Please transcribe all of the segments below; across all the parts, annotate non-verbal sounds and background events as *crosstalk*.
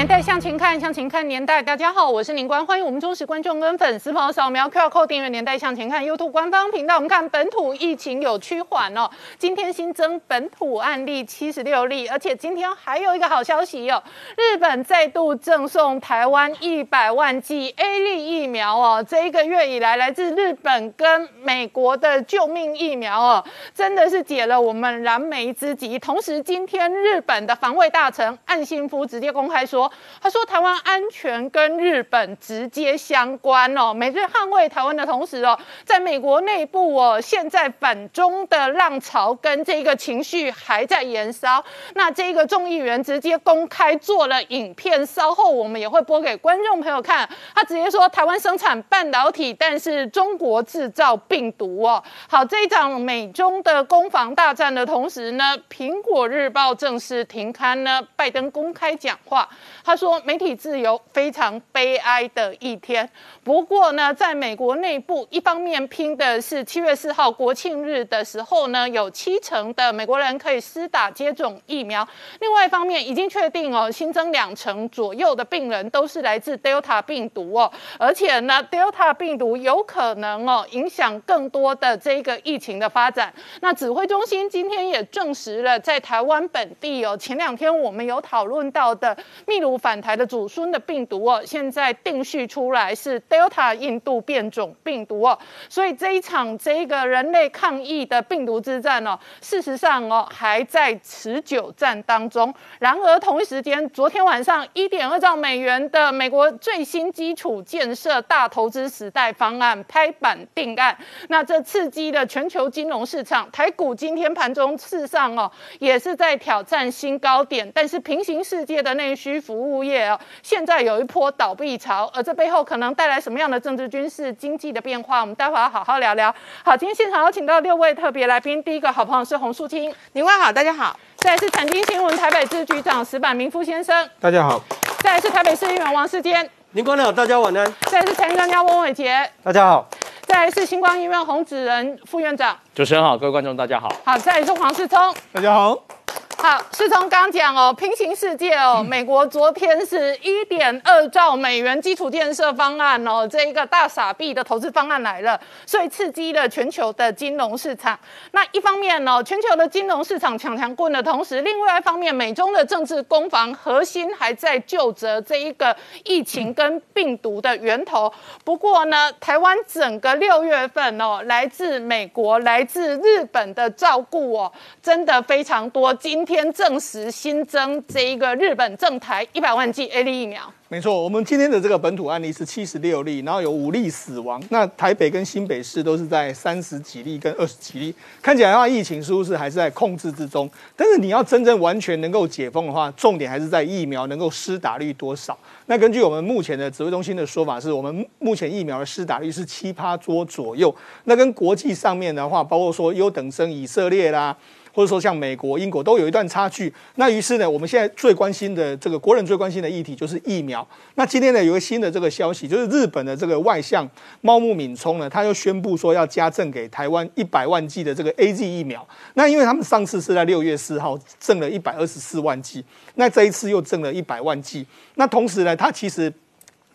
年代向前看，向前看年代。大家好，我是林官，欢迎我们忠实观众跟粉丝朋友扫描 QR Code 订阅《年代向前看》YouTube 官方频道。我们看本土疫情有趋缓哦，今天新增本土案例七十六例，而且今天还有一个好消息哦，日本再度赠送台湾一百万剂 A 类疫苗哦。这一个月以来，来自日本跟美国的救命疫苗哦，真的是解了我们燃眉之急。同时，今天日本的防卫大臣岸信夫直接公开说。他说：“台湾安全跟日本直接相关哦，美日捍卫台湾的同时哦，在美国内部哦，现在反中的浪潮跟这个情绪还在延烧。那这个众议员直接公开做了影片，稍后我们也会播给观众朋友看。他直接说，台湾生产半导体，但是中国制造病毒哦。好，这一场美中的攻防大战的同时呢，苹果日报正式停刊呢，拜登公开讲话。”他说：“媒体自由非常悲哀的一天。不过呢，在美国内部，一方面拼的是七月四号国庆日的时候呢，有七成的美国人可以施打接种疫苗；另外一方面，已经确定哦，新增两成左右的病人都是来自 Delta 病毒哦，而且呢，Delta 病毒有可能哦影响更多的这个疫情的发展。那指挥中心今天也证实了，在台湾本地哦，前两天我们有讨论到的秘鲁。”反台的祖孙的病毒哦，现在定序出来是 Delta 印度变种病毒哦，所以这一场这个人类抗疫的病毒之战哦，事实上哦还在持久战当中。然而同一时间，昨天晚上一点二兆美元的美国最新基础建设大投资时代方案拍板定案，那这刺激了全球金融市场，台股今天盘中事实上哦也是在挑战新高点，但是平行世界的内需服务。业哦，现在有一波倒闭潮，而这背后可能带来什么样的政治、军事、经济的变化？我们待会要好好聊聊。好，今天现场有请到六位特别来宾，第一个好朋友是洪树清，您好，大家好。再来是财经新闻台北支局长石板明夫先生，大家好。再来是台北市议员王世坚，您好，大家晚安。再来是财经专家翁伟杰，大家好。再来是星光医院洪子仁副院长，主持人好，各位观众大家好。好，再来是黄世聪，大家好。好，是从刚讲哦，平行世界哦，美国昨天是一点二兆美元基础建设方案哦，这一个大傻币的投资方案来了，所以刺激了全球的金融市场。那一方面呢，全球的金融市场抢强棍的同时，另外一方面，美中的政治攻防核心还在就着这一个疫情跟病毒的源头。不过呢，台湾整个六月份哦，来自美国、来自日本的照顾哦，真的非常多。今天证实新增这一个日本正台一百万剂 A 类疫苗，没错。我们今天的这个本土案例是七十六例，然后有五例死亡。那台北跟新北市都是在三十几例跟二十几例，看起来的话，疫情似乎是还是在控制之中。但是你要真正完全能够解封的话，重点还是在疫苗能够施打率多少。那根据我们目前的指挥中心的说法，是我们目前疫苗的施打率是七趴多左右。那跟国际上面的话，包括说优等生以色列啦。或者说像美国、英国都有一段差距，那于是呢，我们现在最关心的这个国人最关心的议题就是疫苗。那今天呢，有个新的这个消息，就是日本的这个外相猫木敏充呢，他又宣布说要加赠给台湾一百万剂的这个 A Z 疫苗。那因为他们上次是在六月四号赠了一百二十四万剂，那这一次又赠了一百万剂。那同时呢，他其实。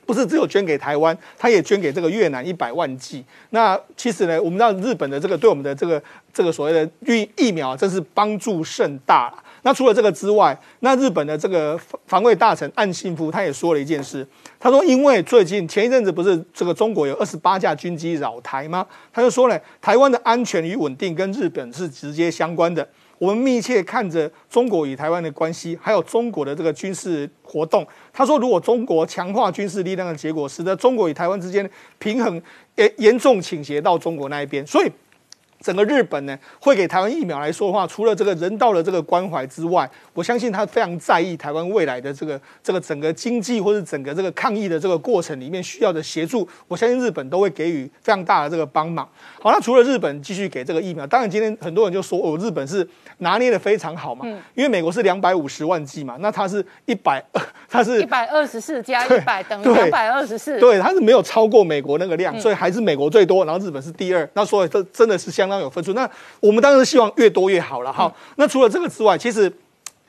不是只有捐给台湾，他也捐给这个越南一百万剂。那其实呢，我们知道日本的这个对我们的这个这个所谓的疫疫苗，真是帮助甚大。那除了这个之外，那日本的这个防卫大臣岸信夫他也说了一件事，他说，因为最近前一阵子不是这个中国有二十八架军机扰台吗？他就说呢，台湾的安全与稳定跟日本是直接相关的。我们密切看着中国与台湾的关系，还有中国的这个军事活动。他说，如果中国强化军事力量的结果，使得中国与台湾之间平衡严严重倾斜到中国那一边，所以整个日本呢，会给台湾疫苗来说的话，除了这个人道的这个关怀之外，我相信他非常在意台湾未来的这个这个整个经济或者整个这个抗疫的这个过程里面需要的协助，我相信日本都会给予非常大的这个帮忙。好，那除了日本继续给这个疫苗，当然今天很多人就说哦，日本是拿捏的非常好嘛，因为美国是两百五十万剂嘛，那它是一百，*laughs* 它是一百二十四加一百等于两百二十四，对，它是没有超过美国那个量，所以还是美国最多，然后日本是第二，那所以这真的是相当。有分数，那我们当然是希望越多越好了哈。那除了这个之外，其实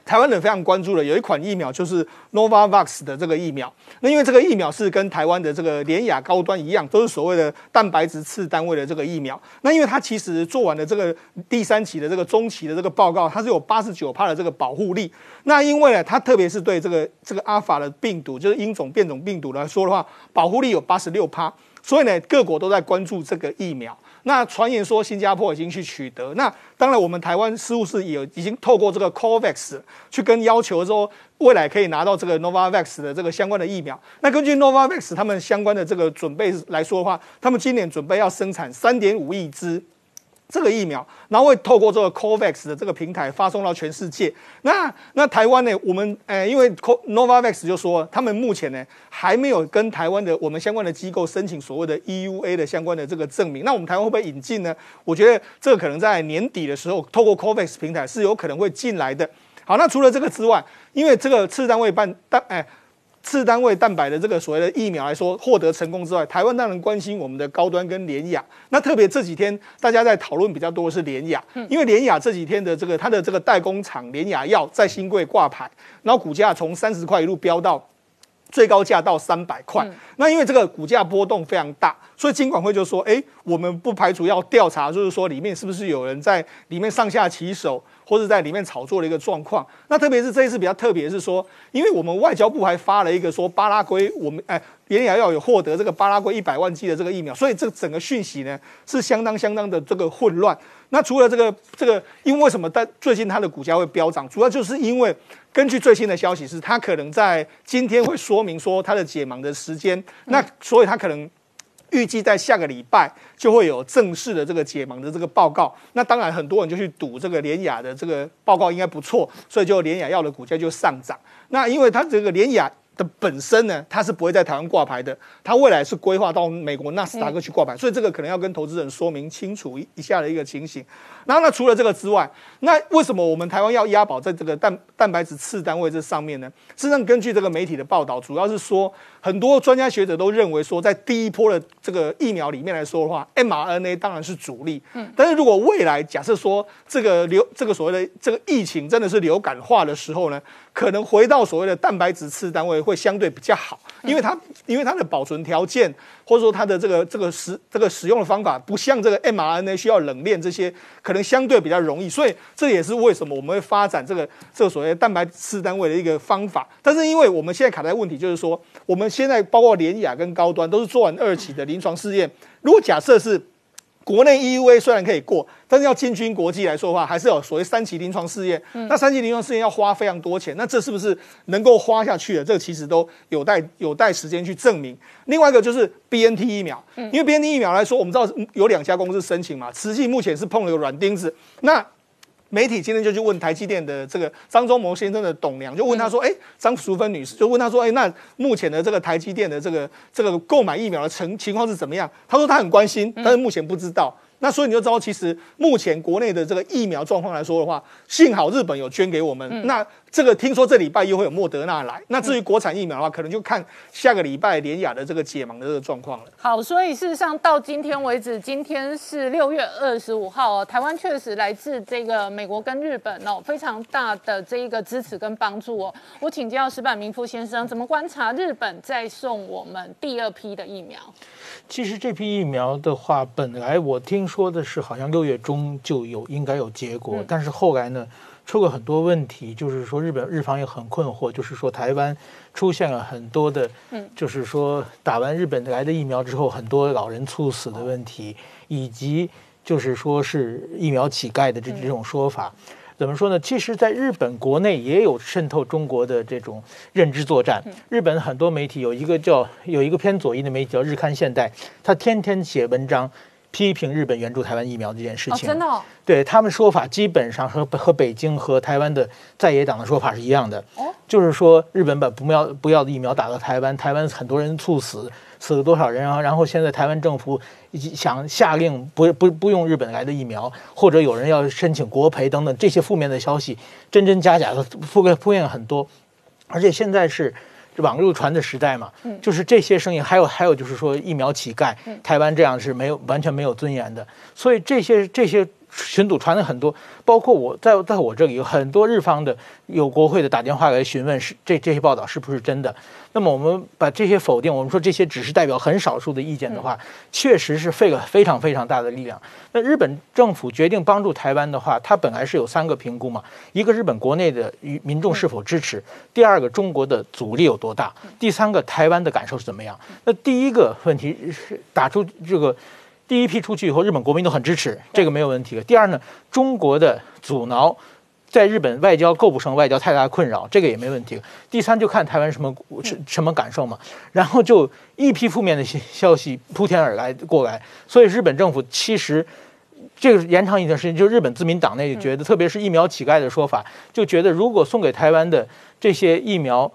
台湾人非常关注的有一款疫苗，就是 Novavax 的这个疫苗。那因为这个疫苗是跟台湾的这个联雅高端一样，都是所谓的蛋白质次单位的这个疫苗。那因为它其实做完了这个第三期的这个中期的这个报告，它是有八十九帕的这个保护力。那因为呢，它特别是对这个这个阿法的病毒，就是英种变种病毒来说的话，保护力有八十六帕。所以呢，各国都在关注这个疫苗。那传言说新加坡已经去取得，那当然我们台湾似乎是有已经透过这个 COVAX 去跟要求说未来可以拿到这个 Novavax 的这个相关的疫苗。那根据 Novavax 他们相关的这个准备来说的话，他们今年准备要生产三点五亿支。这个疫苗，然后会透过这个 COVAX 的这个平台发送到全世界。那那台湾呢？我们呃，因为 Novavax 就说，他们目前呢还没有跟台湾的我们相关的机构申请所谓的 EUA 的相关的这个证明。那我们台湾会不会引进呢？我觉得这个可能在年底的时候，透过 COVAX 平台是有可能会进来的。好，那除了这个之外，因为这个次单位办单哎。次单位蛋白的这个所谓的疫苗来说，获得成功之外，台湾当然关心我们的高端跟联雅。那特别这几天大家在讨论比较多的是联雅，因为联雅这几天的这个它的这个代工厂联雅药在新贵挂牌，然后股价从三十块一路飙到最高价到三百块。那因为这个股价波动非常大，所以金管会就说：哎，我们不排除要调查，就是说里面是不是有人在里面上下其手。或者在里面炒作的一个状况，那特别是这一次比较特别是说，因为我们外交部还发了一个说巴拉圭，我们哎，联雅要有获得这个巴拉圭一百万剂的这个疫苗，所以这整个讯息呢是相当相当的这个混乱。那除了这个这个，因为什么在最近它的股价会飙涨，主要就是因为根据最新的消息是，它可能在今天会说明说它的解盲的时间，那所以它可能。预计在下个礼拜就会有正式的这个解盲的这个报告，那当然很多人就去赌这个联雅的这个报告应该不错，所以就联雅药的股价就上涨。那因为它这个联雅。的本身呢，它是不会在台湾挂牌的，它未来是规划到美国纳斯达克去挂牌，所以这个可能要跟投资人说明清楚一一下的一个情形。然后那除了这个之外，那为什么我们台湾要押宝在这个蛋蛋白质次单位这上面呢？事实上，根据这个媒体的报道，主要是说很多专家学者都认为说，在第一波的这个疫苗里面来说的话，mRNA 当然是主力。嗯，但是如果未来假设说这个流这个所谓的这个疫情真的是流感化的时候呢？可能回到所谓的蛋白质次单位会相对比较好，因为它因为它的保存条件或者说它的这个这个使这个使用的方法不像这个 mRNA 需要冷链这些，可能相对比较容易，所以这也是为什么我们会发展这个这个所谓蛋白质次单位的一个方法。但是因为我们现在卡在问题就是说，我们现在包括联雅跟高端都是做完二期的临床试验，如果假设是。国内 EUA 虽然可以过，但是要进军国际来说的话，还是有所谓三期临床试验。那三期临床试验要花非常多钱，那这是不是能够花下去的？这个其实都有待有待时间去证明。另外一个就是 BNT 疫苗，因为 BNT 疫苗来说，我们知道有两家公司申请嘛，慈济目前是碰了个软钉子。那媒体今天就去问台积电的这个张忠谋先生的董娘，就问他说：“哎，张淑芬女士就问他说：哎，那目前的这个台积电的这个这个购买疫苗的成情况是怎么样？”他说他很关心，但是目前不知道。那所以你就知道，其实目前国内的这个疫苗状况来说的话，幸好日本有捐给我们。那这个听说这礼拜又会有莫德纳来。那至于国产疫苗的话，可能就看下个礼拜联雅的这个解盲的这个状况了。好，所以事实上到今天为止，今天是六月二十五号哦，台湾确实来自这个美国跟日本哦非常大的这一个支持跟帮助哦。我请教石板明夫先生，怎么观察日本在送我们第二批的疫苗？其实这批疫苗的话，本来我听说的是好像六月中就有应该有结果，但是后来呢出过很多问题，就是说日本日方也很困惑，就是说台湾出现了很多的，嗯，就是说打完日本来的疫苗之后，很多老人猝死的问题，以及就是说是疫苗乞丐的这这种说法。怎么说呢？其实，在日本国内也有渗透中国的这种认知作战。日本很多媒体有一个叫有一个偏左翼的媒体叫《日刊现代》，他天天写文章。批评日本援助台湾疫苗这件事情。真的？对他们说法基本上和和北京和台湾的在野党的说法是一样的。哦，就是说日本把不要不要的疫苗打到台湾，台湾很多人猝死，死了多少人啊？然后现在台湾政府想下令不不不用日本来的疫苗，或者有人要申请国赔等等，这些负面的消息真真假假的覆盖铺垫很多，而且现在是。网络传的时代嘛，就是这些声音，还有还有就是说疫苗乞丐，台湾这样是没有完全没有尊严的，所以这些这些群组传的很多，包括我在在我这里有很多日方的有国会的打电话来询问是这这些报道是不是真的。那么我们把这些否定，我们说这些只是代表很少数的意见的话，确实是费了非常非常大的力量。那日本政府决定帮助台湾的话，它本来是有三个评估嘛：一个日本国内的与民众是否支持；第二个中国的阻力有多大；第三个台湾的感受是怎么样。那第一个问题是打出这个第一批出去以后，日本国民都很支持，这个没有问题的。第二呢，中国的阻挠。在日本外交构不成外交太大的困扰，这个也没问题。第三就看台湾什么什什么感受嘛，然后就一批负面的消消息铺天而来过来，所以日本政府其实这个延长一段时间，就日本自民党内觉得，特别是疫苗乞丐的说法，就觉得如果送给台湾的这些疫苗。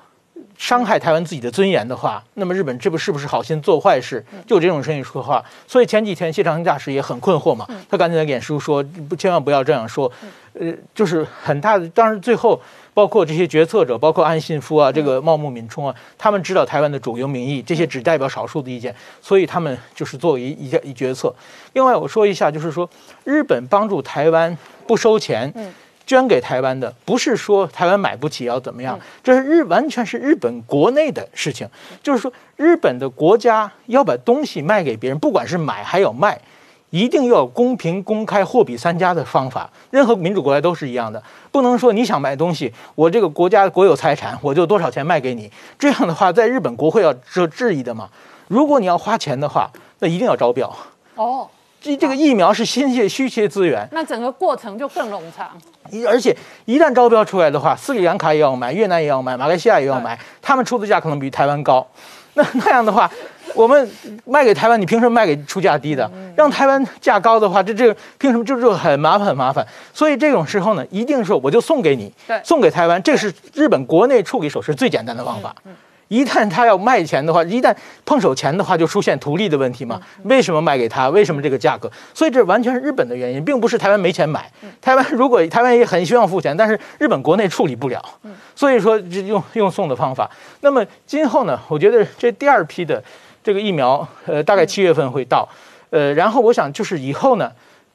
伤害台湾自己的尊严的话，那么日本这不是不是好心做坏事？就这种声音说话，所以前几天谢长廷大使也很困惑嘛，他赶紧在脸书说，不千万不要这样说，呃，就是很大的。当然最后包括这些决策者，包括安信夫啊，这个茂木敏充啊，他们知道台湾的主流民意，这些只代表少数的意见，所以他们就是作为一一决策。另外我说一下，就是说日本帮助台湾不收钱。捐给台湾的不是说台湾买不起要怎么样，这是日完全是日本国内的事情。就是说，日本的国家要把东西卖给别人，不管是买还有卖，一定要公平、公开、货比三家的方法。任何民主国家都是一样的，不能说你想买东西，我这个国家国有财产，我就多少钱卖给你。这样的话，在日本国会要这质疑的嘛。如果你要花钱的话，那一定要招标。哦。这这个疫苗是新鲜稀缺资源，那整个过程就更冗长。一而且一旦招标出来的话，斯里兰卡也要买，越南也要买，马来西亚也要买，他们出的价可能比台湾高。那那样的话，我们卖给台湾，你凭什么卖给出价低的？让台湾价高的话，这这凭什么？就就很麻烦很麻烦。所以这种时候呢，一定是我就送给你，送给台湾，这是日本国内处理手续最简单的方法。一旦他要卖钱的话，一旦碰手钱的话，就出现图利的问题嘛？为什么卖给他？为什么这个价格？所以这完全是日本的原因，并不是台湾没钱买。台湾如果台湾也很希望付钱，但是日本国内处理不了，所以说用用送的方法。那么今后呢？我觉得这第二批的这个疫苗，呃，大概七月份会到，呃，然后我想就是以后呢，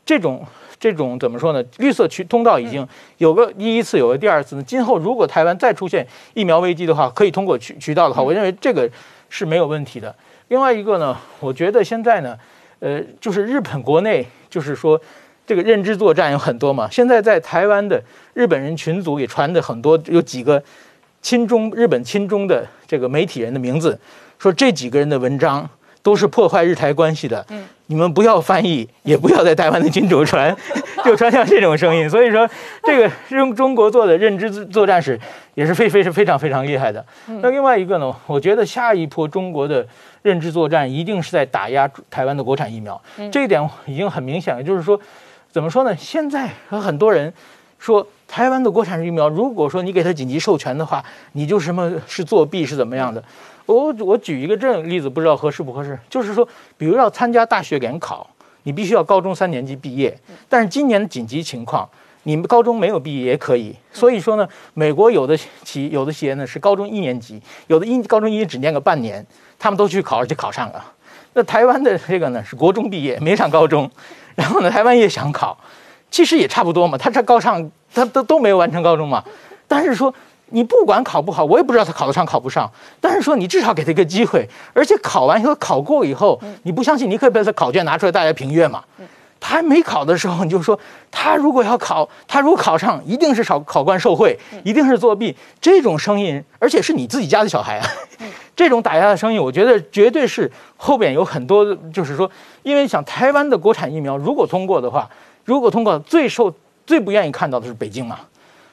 这种。这种怎么说呢？绿色渠通道已经有个第一次，有个第二次呢。今后如果台湾再出现疫苗危机的话，可以通过渠渠道的话，我认为这个是没有问题的。另外一个呢，我觉得现在呢，呃，就是日本国内就是说这个认知作战有很多嘛。现在在台湾的日本人群组也传的很多，有几个亲中日本亲中的这个媒体人的名字，说这几个人的文章。都是破坏日台关系的，嗯，你们不要翻译，也不要在台湾的金主传，*laughs* 就传像这种声音。*laughs* 所以说，这个中中国做的认知作战史也是非非是非常非常厉害的。那另外一个呢，我觉得下一波中国的认知作战一定是在打压台湾的国产疫苗，这一点已经很明显了。就是说，怎么说呢？现在有很多人说台湾的国产疫苗，如果说你给他紧急授权的话，你就什么是作弊是怎么样的？我我举一个这样例子，不知道合适不合适。就是说，比如要参加大学联考，你必须要高中三年级毕业。但是今年的紧急情况，你们高中没有毕业也可以。所以说呢，美国有的企有的企业呢是高中一年级，有的一高中一只念个半年，他们都去考，而且考上了。那台湾的这个呢是国中毕业，没上高中，然后呢台湾也想考，其实也差不多嘛。他这高上，他都都没有完成高中嘛。但是说。你不管考不好，我也不知道他考得上考不上。但是说你至少给他一个机会，而且考完以后考过以后，你不相信，你可以把他考卷拿出来大家评阅嘛。他还没考的时候，你就说他如果要考，他如果考上，一定是考考官受贿，一定是作弊。这种声音，而且是你自己家的小孩啊，*laughs* 这种打压的声音，我觉得绝对是后边有很多，就是说，因为想台湾的国产疫苗如果通过的话，如果通过，最受最不愿意看到的是北京嘛。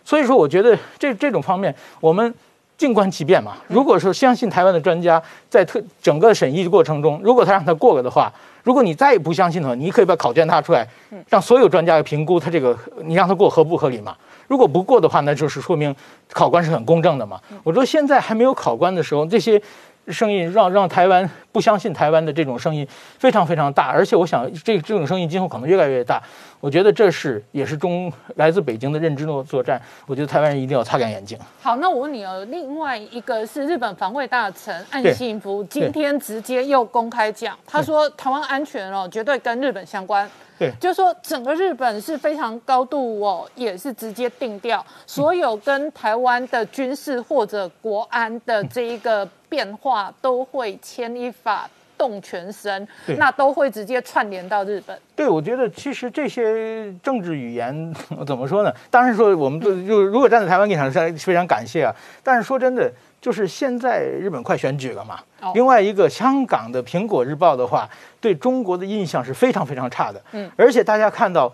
所以说，我觉得这这种方面，我们静观其变嘛。如果说相信台湾的专家，在特整个审议过程中，如果他让他过了的话，如果你再也不相信的话，你可以把考卷拿出来，让所有专家来评估他这个，你让他过合不合理嘛？如果不过的话，那就是说明考官是很公正的嘛。我说现在还没有考官的时候，这些。声音让让台湾不相信台湾的这种声音非常非常大，而且我想这这种声音今后可能越来越大。我觉得这是也是中来自北京的认知作作战。我觉得台湾人一定要擦亮眼睛。好，那我问你哦，另外一个是日本防卫大臣岸信夫今天直接又公开讲，他说台湾安全哦绝对跟日本相关。对，就是说整个日本是非常高度哦，也是直接定调所有跟台湾的军事或者国安的这一个。变化都会牵一发动全身，那都会直接串联到日本。对，我觉得其实这些政治语言 *laughs* 怎么说呢？当然说我们就如果站在台湾立场上非常感谢啊。但是说真的，就是现在日本快选举了嘛。另外一个香港的《苹果日报》的话，对中国的印象是非常非常差的。嗯，而且大家看到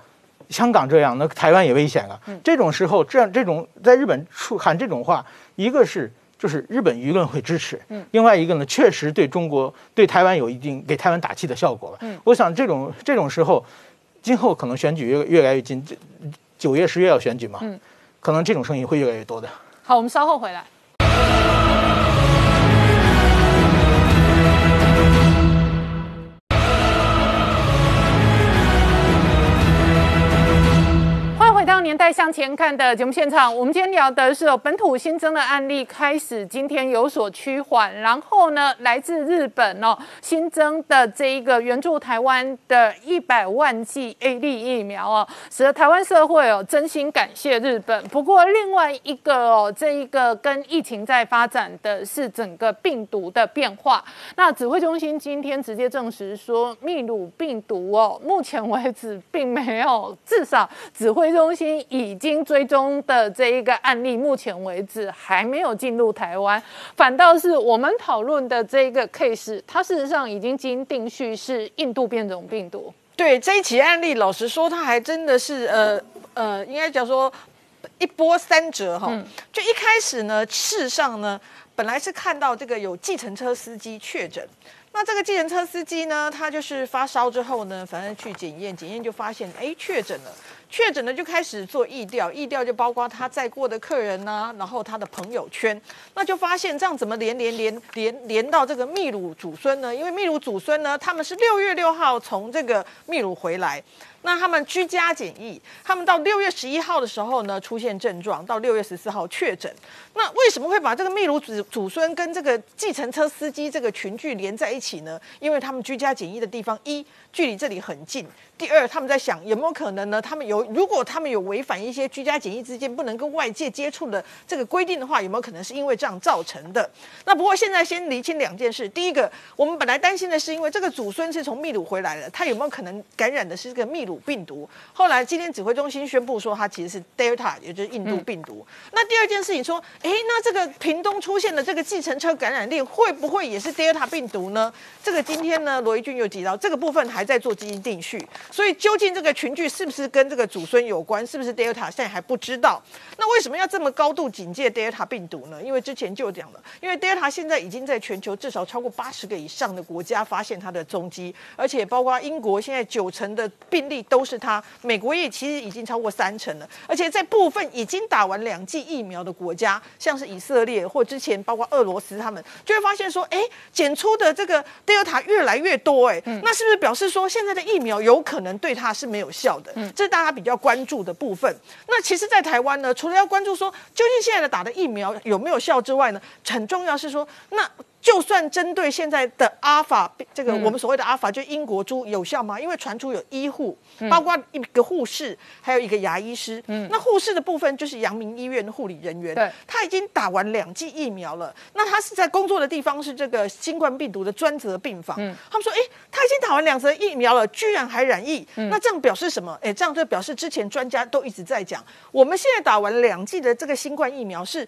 香港这样，那台湾也危险了。这种时候，这样这种在日本出喊这种话，一个是。就是日本舆论会支持，嗯，另外一个呢，确实对中国、对台湾有一定给台湾打气的效果了。嗯，我想这种这种时候，今后可能选举越越来越近，九月、十月要选举嘛，嗯，可能这种声音会越来越多的。好，我们稍后回来。年代向前看的节目现场，我们今天聊的是本土新增的案例开始今天有所趋缓，然后呢，来自日本哦新增的这一个援助台湾的一百万剂 A D 疫苗哦，使得台湾社会哦真心感谢日本。不过另外一个哦，这一个跟疫情在发展的是整个病毒的变化。那指挥中心今天直接证实说，秘鲁病毒哦，目前为止并没有，至少指挥中心。已经追踪的这一个案例，目前为止还没有进入台湾，反倒是我们讨论的这个 case，它事实上已经经定序是印度变种病毒。对这一起案例，老实说，它还真的是呃呃，应该讲说一波三折哈。就一开始呢，事实上呢，本来是看到这个有计程车司机确诊。那这个计程车司机呢，他就是发烧之后呢，反正去检验，检验就发现，哎，确诊了。确诊了就开始做疫调，疫调就包括他载过的客人呐，然后他的朋友圈，那就发现这样怎么连连连连连到这个秘鲁祖孙呢？因为秘鲁祖孙呢，他们是六月六号从这个秘鲁回来。那他们居家检疫，他们到六月十一号的时候呢，出现症状，到六月十四号确诊。那为什么会把这个秘鲁祖祖孙跟这个计程车司机这个群聚连在一起呢？因为他们居家检疫的地方一距离这里很近，第二他们在想有没有可能呢？他们有如果他们有违反一些居家检疫之间不能跟外界接触的这个规定的话，有没有可能是因为这样造成的？那不过现在先厘清两件事，第一个，我们本来担心的是因为这个祖孙是从秘鲁回来的，他有没有可能感染的是这个秘鲁？病毒，后来今天指挥中心宣布说，他其实是 Delta，也就是印度病毒。那第二件事情说，哎，那这个屏东出现的这个计程车感染链，会不会也是 Delta 病毒呢？这个今天呢，罗一俊又提到，这个部分还在做基因定序，所以究竟这个群聚是不是跟这个祖孙有关，是不是 Delta，现在还不知道。那为什么要这么高度警戒 Delta 病毒呢？因为之前就讲了，因为 Delta 现在已经在全球至少超过八十个以上的国家发现它的踪迹，而且包括英国现在九成的病例。都是它，美国也其实已经超过三成了，而且在部分已经打完两剂疫苗的国家，像是以色列或之前包括俄罗斯，他们就会发现说，哎，检出的这个 Delta 越来越多，哎，那是不是表示说现在的疫苗有可能对它是没有效的？嗯这是大家比比较关注的部分。那其实，在台湾呢，除了要关注说究竟现在的打的疫苗有没有效之外呢，很重要是说那。就算针对现在的阿法，这个我们所谓的阿法，就英国株有效吗？因为传出有医护，包括一个护士，还有一个牙医师。嗯，那护士的部分就是阳明医院的护理人员。对，他已经打完两剂疫苗了。那他是在工作的地方是这个新冠病毒的专责病房。嗯，他们说，哎，他已经打完两针疫苗了，居然还染疫。那这样表示什么？哎，这样就表示之前专家都一直在讲，我们现在打完两剂的这个新冠疫苗是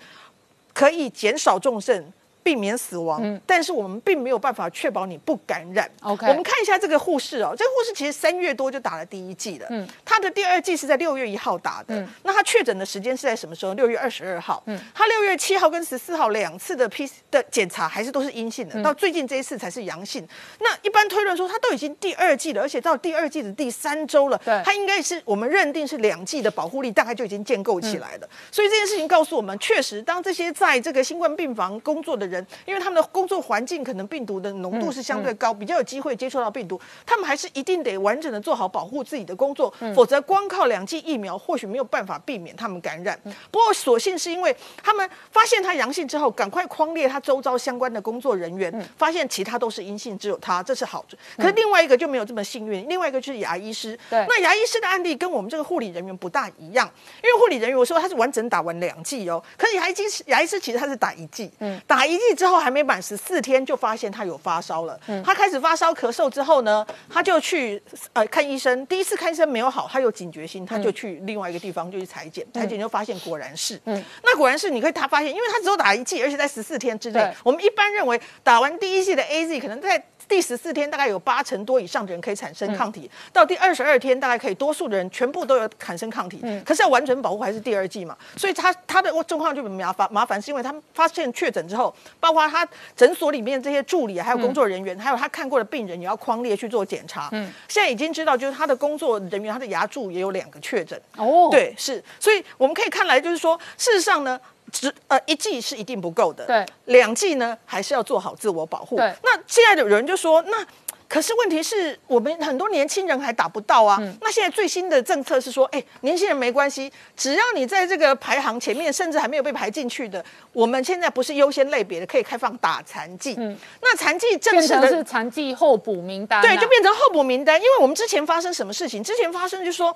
可以减少重症。避免死亡，但是我们并没有办法确保你不感染。OK 我们看一下这个护士哦，这个护士其实三月多就打了第一剂了，嗯，他的第二剂是在六月一号打的，那他确诊的时间是在什么时候？六月二十二号，嗯，他六月七号跟十四号两次的 P 的检查还是都是阴性的，到最近这一次才是阳性。那一般推论说，他都已经第二剂了，而且到第二剂的第三周了，对。他应该是我们认定是两剂的保护力大概就已经建构起来了。所以这件事情告诉我们，确实当这些在这个新冠病房工作的人，因为他们的工作环境可能病毒的浓度是相对高，比较有机会接触到病毒，他们还是一定得完整的做好保护自己的工作，否则光靠两剂疫苗或许没有办法避免他们感染。不过所幸是因为他们发现他阳性之后，赶快框列他周遭相关的工作人员，发现其他都是阴性，只有他，这是好的。可是另外一个就没有这么幸运，另外一个就是牙医师。对那牙医师的案例跟我们这个护理人员不大一样，因为护理人员我说他是完整打完两剂哦，可是牙医师牙医师其实他是打一剂，嗯，打一剂之后还没满十四天就发现他有发烧了，他开始发烧咳嗽之后呢，他就去呃看医生，第一次看医生没有好，他有警觉心，他就去另外一个地方就去裁剪，裁剪就发现果然是，嗯，那果然是你可以他发现，因为他只有打一剂，而且在十四天之内，我们一般认为打完第一剂的 A Z 可能在第十四天大概有八成多以上的人可以产生抗体，到第二十二天大概可以多数的人全部都有产生抗体。可是要完整保护还是第二季嘛，所以他他的状况就很麻烦，麻烦是因为他们发现确诊之后，包括他诊所里面这些助理还有工作人员，还有他看过的病人也要框列去做检查。嗯，现在已经知道就是他的工作人员，他的牙柱也有两个确诊。哦，，对，是，所以我们可以看来就是说，事实上呢，只呃一剂是一定不够的，对，两剂呢还是要做好自我保护。对那现在有人就说，那可是问题是我们很多年轻人还打不到啊。嗯那现在最新的政策是说，哎，年轻人没关系，只要你在这个排行前面，甚至还没有被排进去的，我们现在不是优先类别的，可以开放打残剂。嗯，那残剂正变式的是残疾候补名单啊，对，就变成候补名单。因为我们之前发生什么事情？之前发生就是说，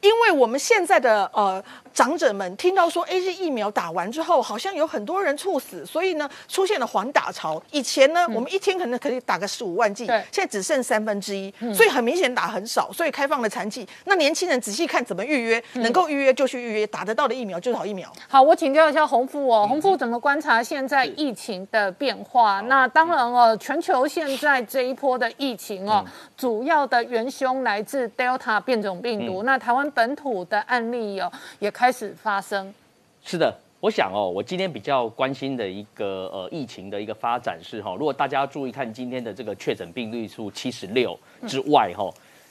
因为我们现在的呃长者们听到说 A Z 疫苗打完之后，好像有很多人猝死，所以呢出现了缓打潮。以前呢，我们一天可能可以打个十五万剂，对现在只剩三分之一，所以很明显打很少，所以开放了残剂。那年轻人仔细看怎么预约，能够预约就去预约，打得到的疫苗就是好疫苗。好，我请教一下洪富哦，洪富怎么观察现在疫情的变化？那当然哦，全球现在这一波的疫情哦，主要的元凶来自 Delta 变种病毒。那台湾本土的案例哦，也开始发生。是的，我想哦，我今天比较关心的一个呃疫情的一个发展是哈，如果大家注意看今天的这个确诊病例数七十六之外哈，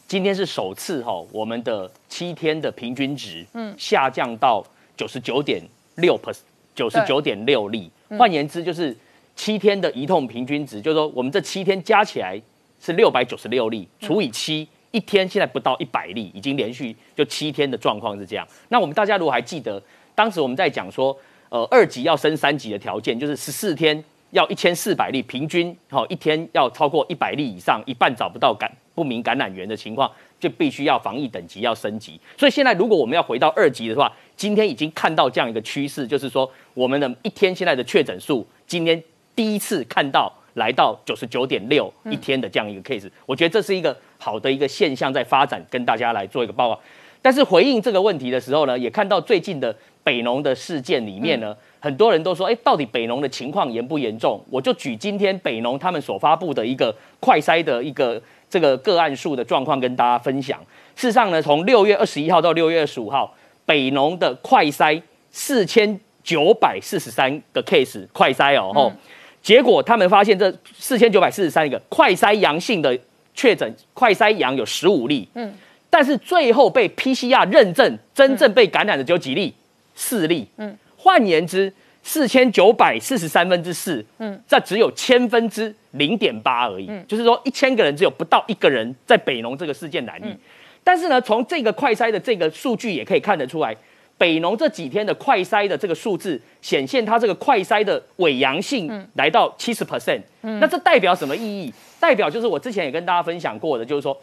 今天是首次哈，我们的七天的平均值嗯。下降到九十九点六九十九点六例，换言之就是七天的移动平均值，就是说我们这七天加起来是六百九十六例，除以七。一天现在不到一百例，已经连续就七天的状况是这样。那我们大家如果还记得，当时我们在讲说，呃，二级要升三级的条件，就是十四天要一千四百例，平均好、一天要超过一百例以上，一半找不到感不明感染源的情况，就必须要防疫等级要升级。所以现在如果我们要回到二级的话，今天已经看到这样一个趋势，就是说我们的一天现在的确诊数，今天第一次看到来到九十九点六一天的这样一个 case，、我觉得这是一个好的一个现象在发展，跟大家来做一个报告。但是回应这个问题的时候呢，也看到最近的北农的事件里面呢，很多人都说，哎，到底北农的情况严不严重？我就举今天北农他们所发布的一个快筛的一个这个个案数的状况跟大家分享。事实上呢，从六月二十一号到六月二十五号，北农的快筛四千九百四十三个 case 快筛哦，吼、结果他们发现这四千九百四十三个快筛阳性的确诊，快筛阳有十五例，嗯，但是最后被 PCR 认证真正被感染的只有几例，四例，嗯，换言之，四千九百四十三分之四，嗯，这只有千分之零点八而已，就是说一千个人只有不到一个人在北农这个事件染疫，但是呢，从这个快筛的这个数据也可以看得出来。北农这几天的快筛的这个数字显现，它这个快筛的伪阳性来到七十 percent，那这代表什么意义？代表就是我之前也跟大家分享过的，就是说，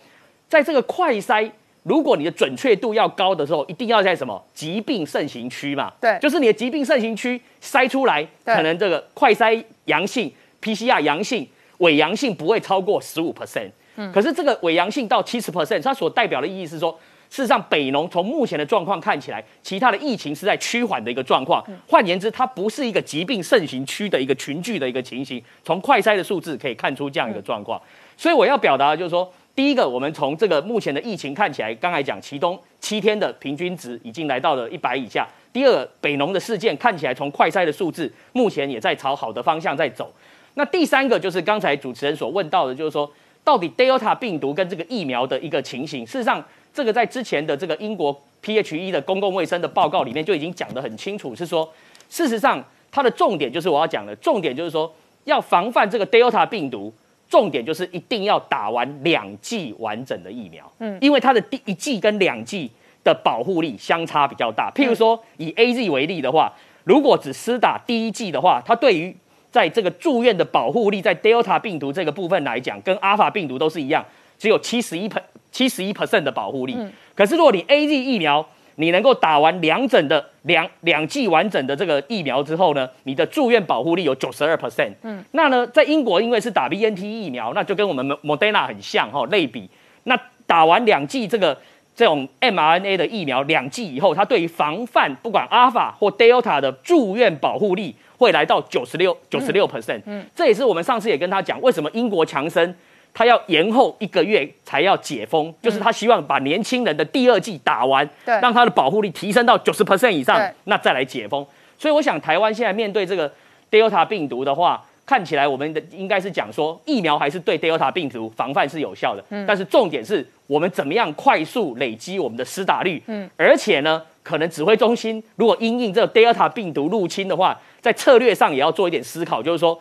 在这个快筛，如果你的准确度要高的时候，一定要在什么疾病盛行区嘛？对就是你的疾病盛行区筛出来，可能这个快筛阳性、PCR 阳性、伪阳性不会超过十五 percent。可是这个伪阳性到七十 percent，它所代表的意义是说，事实上，北农从目前的状况看起来，其他的疫情是在趋缓的一个状况。换言之，它不是一个疾病盛行区的一个群聚的一个情形。从快筛的数字可以看出这样一个状况。所以我要表达的就是说，第一个，我们从这个目前的疫情看起来，刚才讲其中七天的平均值已经来到了一百以下。第二，北农的事件看起来从快筛的数字目前也在朝好的方向在走。那第三个就是刚才主持人所问到的，就是说，到底 Delta 病毒跟这个疫苗的一个情形，事实上。这个在之前的这个英国 PHE 的公共卫生的报告里面就已经讲得很清楚，是说，事实上它的重点就是我要讲的重点就是说，要防范这个 Delta 病毒，重点就是一定要打完两剂完整的疫苗，嗯，因为它的第一剂跟两剂的保护力相差比较大。譬如说以 AZ 为例的话，如果只施打第一剂的话，它对于在这个住院的保护力，在 Delta 病毒这个部分来讲，跟 Alpha 病毒都是一样，只有七十一。七十一 percent 的保护力，可是如果你 A Z 疫苗，你能够打完两整的两两剂完整的这个疫苗之后呢，你的住院保护力有九十二 percent。嗯，那呢，在英国因为是打 B N T 疫苗，那就跟我们 Moderna 很像哈，类比。那打完两剂这个这种 m R N A 的疫苗两剂以后，它对于防范不管 Alpha 或 Delta 的住院保护力会来到九十六九十六 percent。嗯，这也是我们上次也跟他讲，为什么英国强生。他要延后一个月才要解封，就是他希望把年轻人的第二季打完，让他的保护力提升到九十 percent 以上，那再来解封。所以我想，台湾现在面对这个 Delta 病毒的话，看起来我们的应该是讲说，疫苗还是对 Delta 病毒防范是有效的，但是重点是我们怎么样快速累积我们的施打率，嗯，而且呢，可能指挥中心如果因应这个 Delta 病毒入侵的话，在策略上也要做一点思考，就是说。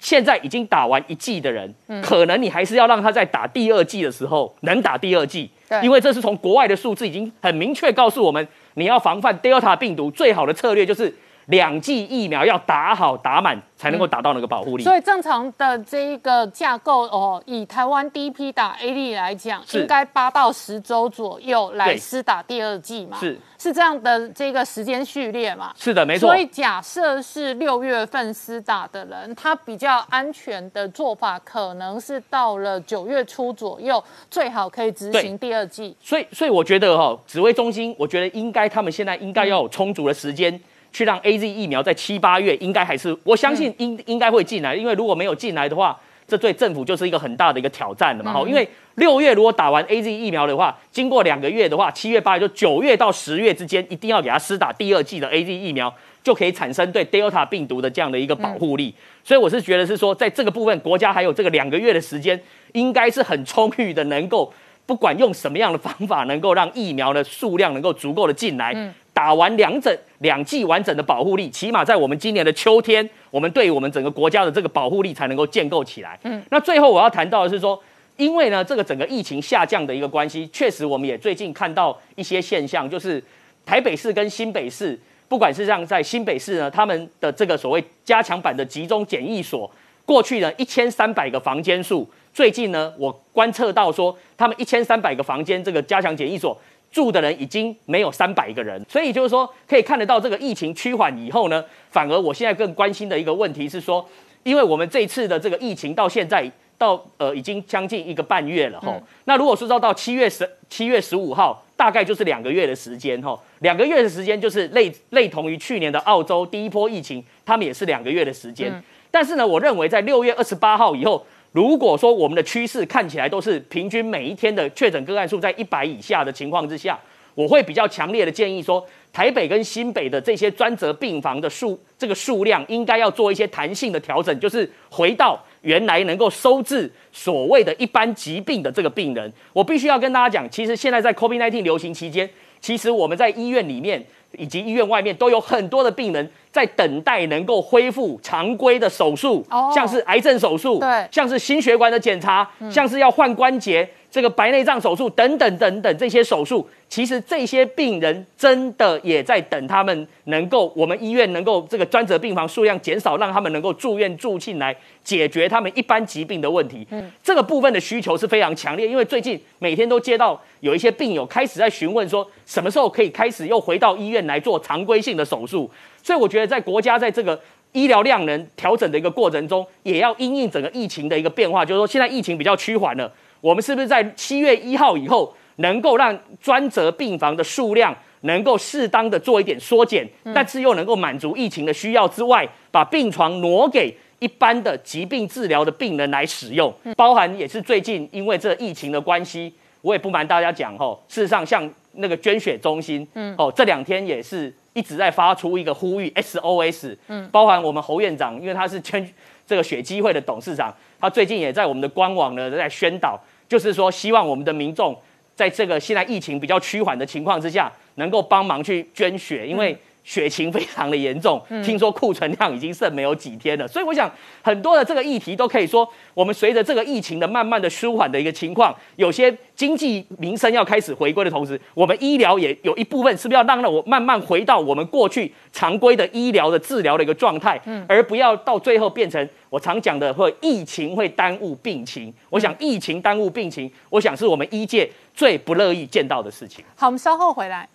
现在已经打完一季的人，可能你还是要让他在打第二季的时候能打第二季，因为这是从国外的数字已经很明确告诉我们，你要防范 Delta 病毒最好的策略就是。两剂疫苗要打好打满才能够达到那个保护力，所以正常的这一个架构哦，以台湾第一批打 A D 来讲，应该八到十周左右来施打第二剂嘛，是是这样的这个时间序列嘛，是的，没错。所以假设是六月份施打的人，他比较安全的做法，可能是到了九月初左右，最好可以执行第二剂。所以，所以我觉得哈，指挥中心，我觉得应该他们现在应该要有充足的时间。去让 A Z 疫苗在七八月应该还是我相信应应该会进来，因为如果没有进来的话，这对政府就是一个很大的一个挑战了嘛。好，因为六月如果打完 A Z 疫苗的话，经过两个月的话，七月八月就九月到十月之间，一定要给他施打第二剂的 A Z 疫苗，就可以产生对 Delta 病毒的这样的一个保护力。所以我是觉得是说，在这个部分，国家还有这个两个月的时间，应该是很充裕的，能够不管用什么样的方法，能够让疫苗的数量能够足够的进来。打完两整两剂完整的保护力，起码在我们今年的秋天，我们对我们整个国家的这个保护力才能够建构起来。嗯，那最后我要谈到的是说，因为呢这个整个疫情下降的一个关系，确实我们也最近看到一些现象，就是台北市跟新北市，不管是像在新北市呢，他们的这个所谓加强版的集中检疫所，过去呢一千三百个房间数，最近呢我观测到说，他们一千三百个房间这个加强检疫所。住的人已经没有三百个人，所以就是说可以看得到这个疫情趋缓以后呢，反而我现在更关心的一个问题是说，因为我们这次的这个疫情到现在到呃已经将近一个半月了哈，那如果说到到七月十七月十五号，大概就是两个月的时间哈，两个月的时间就是类类同于去年的澳洲第一波疫情，他们也是两个月的时间，但是呢，我认为在六月二十八号以后。如果说我们的趋势看起来都是平均每一天的确诊个案数在一百以下的情况之下，我会比较强烈的建议说，台北跟新北的这些专责病房的数这个数量应该要做一些弹性的调整，就是回到原来能够收治所谓的一般疾病的这个病人。我必须要跟大家讲，其实现在在 COVID-19 流行期间，其实我们在医院里面。以及医院外面都有很多的病人在等待能够恢复常规的手术，像是癌症手术，对，像是心血管的检查，像是要换关节。这个白内障手术等等等等这些手术，其实这些病人真的也在等他们能够，我们医院能够这个专责病房数量减少，让他们能够住院住进来，解决他们一般疾病的问题。嗯，这个部分的需求是非常强烈，因为最近每天都接到有一些病友开始在询问说，什么时候可以开始又回到医院来做常规性的手术。所以我觉得在国家在这个医疗量能调整的一个过程中，也要因应整个疫情的一个变化，就是说现在疫情比较趋缓了。我们是不是在七月一号以后能够让专责病房的数量能够适当的做一点缩减，但是又能够满足疫情的需要之外，把病床挪给一般的疾病治疗的病人来使用，包含也是最近因为这疫情的关系，我也不瞒大家讲吼，事实上像那个捐血中心，嗯，哦，这两天也是一直在发出一个呼吁 SOS，嗯，包含我们侯院长，因为他是捐这个血基会的董事长，他最近也在我们的官网呢在宣导，就是说希望我们的民众在这个现在疫情比较趋缓的情况之下，能够帮忙去捐血，因为。血情非常的严重，听说库存量已经剩没有几天了，所以我想很多的这个议题都可以说，我们随着这个疫情的慢慢的舒缓的一个情况，有些经济民生要开始回归的同时，我们医疗也有一部分是不是要让让我慢慢回到我们过去常规的医疗的治疗的一个状态，而不要到最后变成我常讲的会疫情会耽误病情。我想疫情耽误病情，我想是我们医界最不乐意见到的事情。好，我们稍后回来。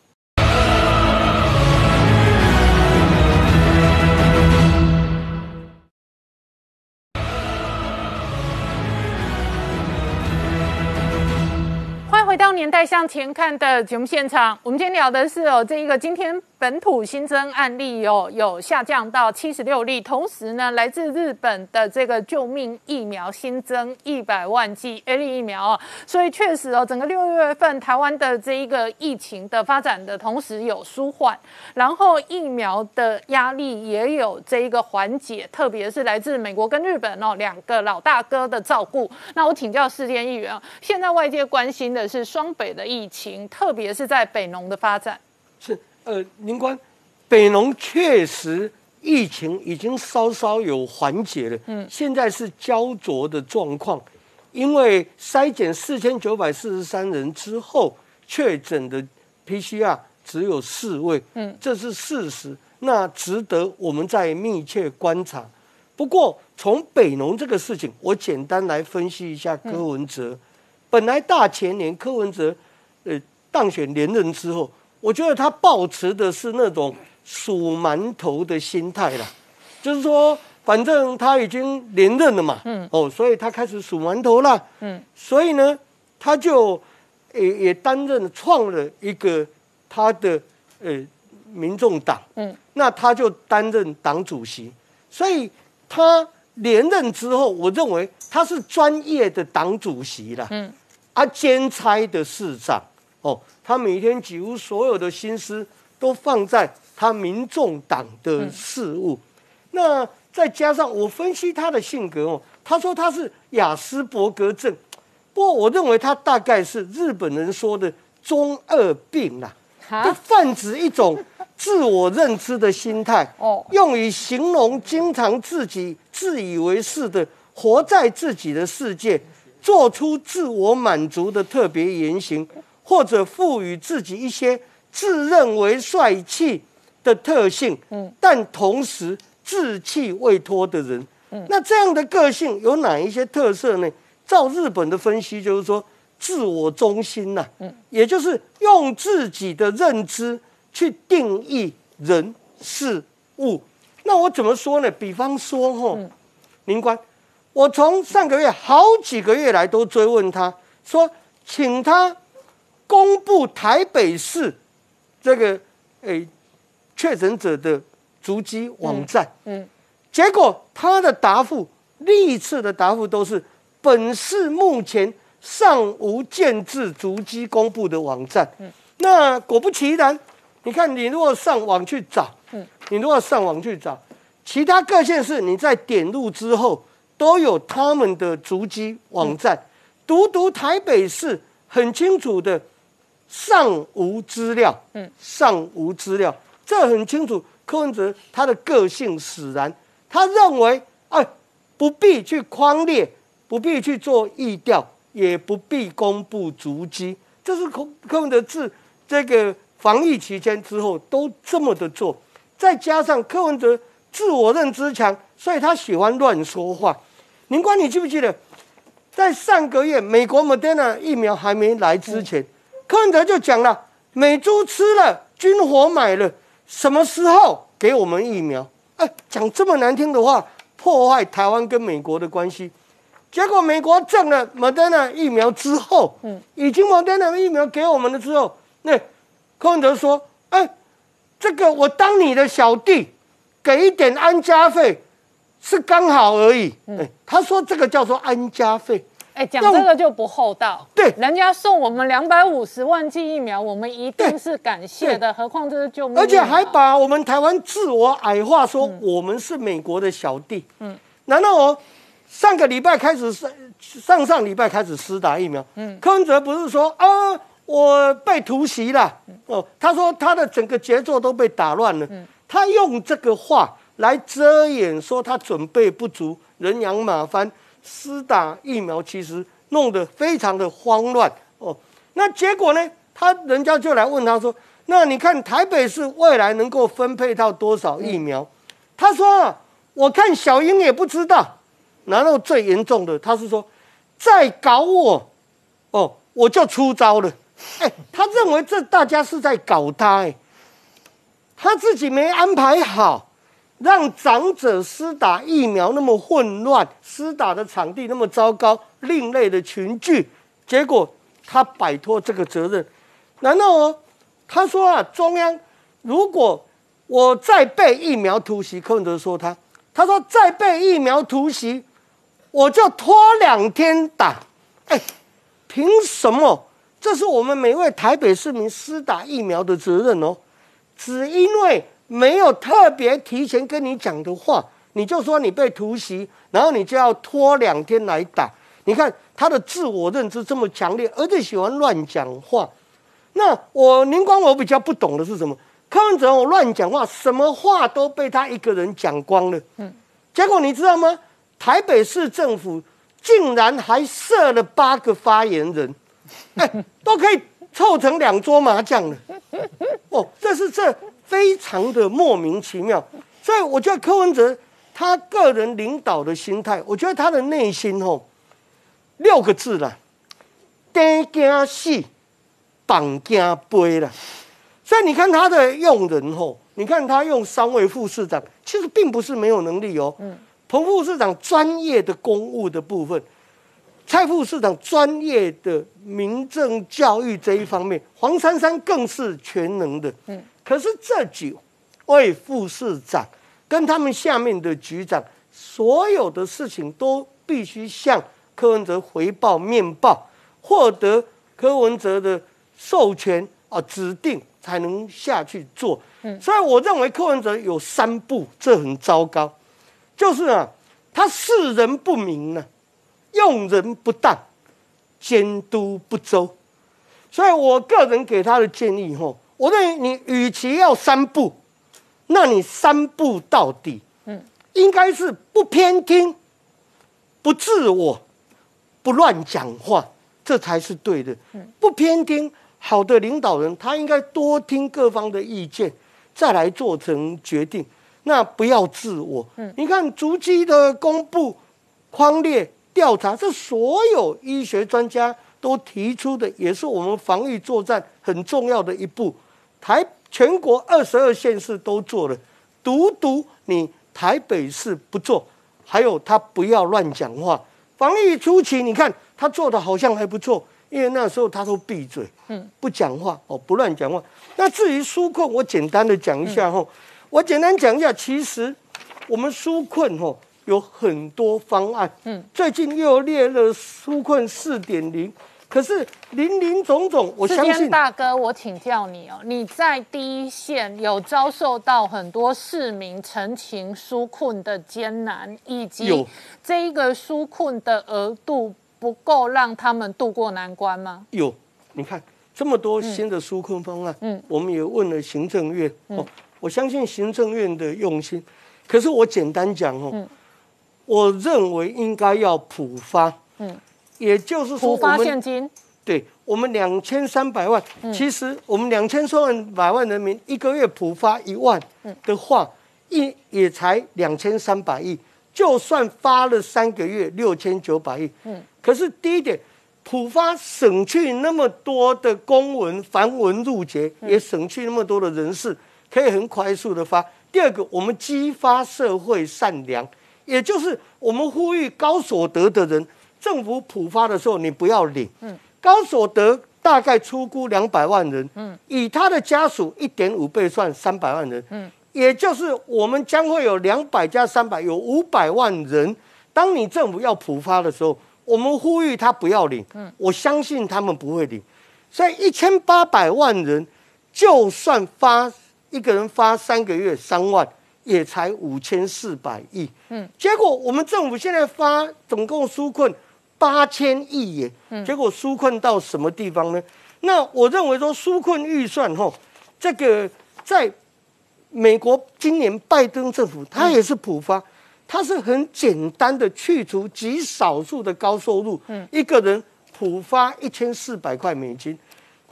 回到年代向前看的节目现场，我们今天聊的是哦，这一个今天。本土新增案例有有下降到七十六例，同时呢，来自日本的这个救命疫苗新增一百万剂 A 类疫苗哦，所以确实哦，整个六月份台湾的这一个疫情的发展的同时有舒缓，然后疫苗的压力也有这一个缓解，特别是来自美国跟日本哦两个老大哥的照顾。那我请教世间议员啊，现在外界关心的是双北的疫情，特别是在北农的发展是。呃，林官，北农确实疫情已经稍稍有缓解了，嗯，现在是焦灼的状况，因为筛检四千九百四十三人之后，确诊的 PCR 只有四位，嗯，这是事实，那值得我们再密切观察。不过从北农这个事情，我简单来分析一下柯文哲，本来大前年柯文哲，呃，当选连任之后。我觉得他抱持的是那种数馒头的心态啦，就是说，反正他已经连任了嘛，嗯，哦，所以他开始数馒头了，嗯，所以呢，他就也也担任创了一个他的呃民众党，嗯，那他就担任党主席，所以他连任之后，我认为他是专业的党主席了，嗯，啊，兼差的市长，哦。他每天几乎所有的心思都放在他民众党的事务，那再加上我分析他的性格哦，他说他是雅斯伯格症，不过我认为他大概是日本人说的中二病啦，就泛指一种自我认知的心态，哦，用以形容经常自己自以为是的活在自己的世界，做出自我满足的特别言行。或者赋予自己一些自认为帅气的特性，嗯，但同时志气未脱的人，嗯，那这样的个性有哪一些特色呢？照日本的分析，就是说自我中心呐，嗯，也就是用自己的认知去定义人事物。那我怎么说呢？比方说，哈，林官，我从上个月好几个月来都追问他说，请他。公布台北市这个诶确诊者的足迹网站，嗯，结果他的答复历次的答复都是本市目前尚无建制足迹公布的网站。嗯，那果不其然，你看你如果上网去找，嗯，你如果上网去找，其他各县市你在点入之后都有他们的足迹网站，独独台北市很清楚的。尚无资料，嗯，尚无资料，这很清楚。柯文哲他的个性使然，他认为，哎，不必去框列，不必去做意调，也不必公布足迹。这是柯柯文哲自这个防疫期间之后都这么的做。再加上柯文哲自我认知强，所以他喜欢乱说话。林官，你记不记得，在上个月美国 Moderna 疫苗还没来之前？柯文哲就讲了，美猪吃了，军火买了，什么时候给我们疫苗？哎，讲这么难听的话，破坏台湾跟美国的关系。结果美国挣了 Moderna 疫苗之后，嗯，已经 Moderna 疫苗给我们了之后，那柯文哲说，哎，这个我当你的小弟，给一点安家费，是刚好而已。哎，他说这个叫做安家费。哎，讲这个就不厚道。对，人家送我们两百五十万剂疫苗，我们一定是感谢的。何况这是救命，而且还把我们台湾自我矮化，说我们是美国的小弟。嗯，难道我上个礼拜开始上上上礼拜开始施打疫苗？嗯，柯文哲不是说啊，我被突袭了？哦，他说他的整个节奏都被打乱了。嗯，他用这个话来遮掩，说他准备不足，人仰马翻。施打疫苗其实弄得非常的慌乱哦，那结果呢？他人家就来问他说：“那你看台北市未来能够分配到多少疫苗？”他说：“我看小英也不知道。”然后最严重的，他是说：“再搞我，哦，我就出招了。”哎，他认为这大家是在搞他，哎，他自己没安排好。让长者施打疫苗那么混乱，施打的场地那么糟糕，另类的群聚，结果他摆脱这个责任。难道哦？他说啊，中央如果我再被疫苗突袭，柯文哲说他，他说再被疫苗突袭，我就拖两天打。哎，凭什么？这是我们每位台北市民施打疫苗的责任哦，只因为。没有特别提前跟你讲的话，你就说你被突袭，然后你就要拖两天来打。你看他的自我认知这么强烈，而且喜欢乱讲话。那我宁光，我比较不懂的是什么？柯文哲我乱讲话，什么话都被他一个人讲光了。嗯，结果你知道吗？台北市政府竟然还设了八个发言人，*laughs* 哎，都可以凑成两桌麻将了。哦，这是这。非常的莫名其妙，所以我觉得柯文哲他个人领导的心态，我觉得他的内心吼六个字啦，担惊死，绑惊悲了。所以你看他的用人吼，你看他用三位副市长，其实并不是没有能力哦。嗯。彭副市长专业的公务的部分，蔡副市长专业的民政教育这一方面，黄珊珊更是全能的。嗯。可是这几位副市长跟他们下面的局长，所有的事情都必须向柯文哲回报面报，获得柯文哲的授权啊指定才能下去做。嗯，所以我认为柯文哲有三步，这很糟糕，就是啊，他视人不明呢，用人不当，监督不周。所以我个人给他的建议吼。我认为你与其要三步，那你三步到底，嗯，应该是不偏听，不自我，不乱讲话，这才是对的。嗯，不偏听，好的领导人他应该多听各方的意见，再来做成决定。那不要自我。嗯，你看足迹的公布、框列调查，这所有医学专家都提出的，也是我们防御作战很重要的一步。台全国二十二县市都做了，独独你台北市不做。还有他不要乱讲话。防疫初期，你看他做的好像还不错，因为那时候他都闭嘴，嗯，不讲话哦，不乱讲话。那至于纾困，我简单的讲一下哈，我简单讲一下，其实我们纾困哈有很多方案，嗯，最近又列了纾困四点零。可是林林总总，我相信大哥，我请教你哦，你在第一线有遭受到很多市民陈情纾困的艰难，以及这一个纾困的额度不够让他们渡过难关吗？有，你看这么多新的纾困方案，嗯，我们也问了行政院哦，我相信行政院的用心。可是我简单讲哦，我认为应该要普发，嗯。也就是说，我们对我们两千三百万，其实我们两千三万百万人民一个月普发一万的话，一也才两千三百亿，就算发了三个月六千九百亿。嗯，可是第一点，普发省去那么多的公文繁文缛节，也省去那么多的人事，可以很快速的发。第二个，我们激发社会善良，也就是我们呼吁高所得的人。政府普发的时候你不要领。嗯，高所得大概出估两百万人，嗯，以他的家属一点五倍算三百万人，嗯，也就是我们将会有两百加三百，有五百万人。当你政府要普发的时候，我们呼吁他不要领，嗯，我相信他们不会领。所以一千八百万人，就算发一个人发三个月三万，也才五千四百亿。嗯，结果我们政府现在发总共纾困八千亿耶。嗯，结果纾困到什么地方呢？那我认为说纾困预算吼，这个在美国今年拜登政府他也是普发，他是很简单的去除极少数的高收入，嗯，一个人普发一千四百块美金。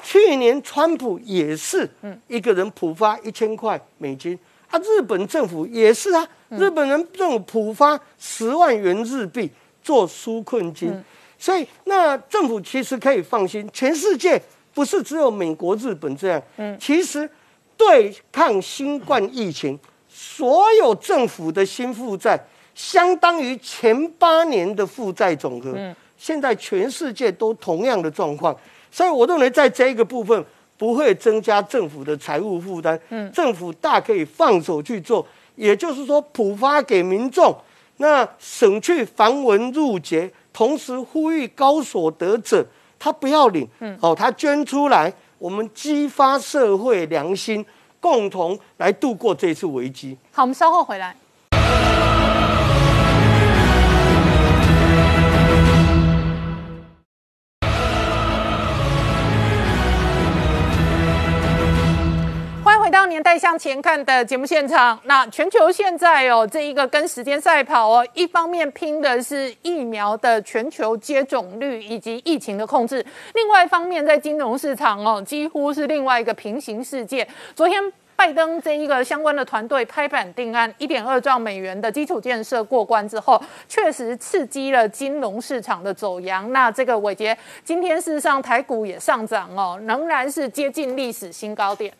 去年川普也是，一个人普发一千块美金。啊，日本政府也是啊，日本人政府普发十万元日币做纾困金。所以，那政府其实可以放心，全世界不是只有美国、日本这样。嗯，其实对抗新冠疫情，所有政府的新负债相当于前八年的负债总和。嗯，现在全世界都同样的状况。所以我认为，在这一个部分不会增加政府的财务负担，嗯，政府大可以放手去做，也就是说普发给民众，那省去繁文缛节，同时呼吁高所得者他不要领，嗯，哦，他捐出来，我们激发社会良心，共同来度过这次危机。好，我们稍后回来。当年代向前看的节目现场，那全球现在哦，这一个跟时间赛跑哦，一方面拼的是疫苗的全球接种率以及疫情的控制，另外一方面在金融市场哦，几乎是另外一个平行世界。昨天拜登这一个相关的团队拍板定案，一点二兆美元的基础建设过关之后，确实刺激了金融市场的走阳。那这个伟杰今天事实上台股也上涨哦，仍然是接近历史新高点。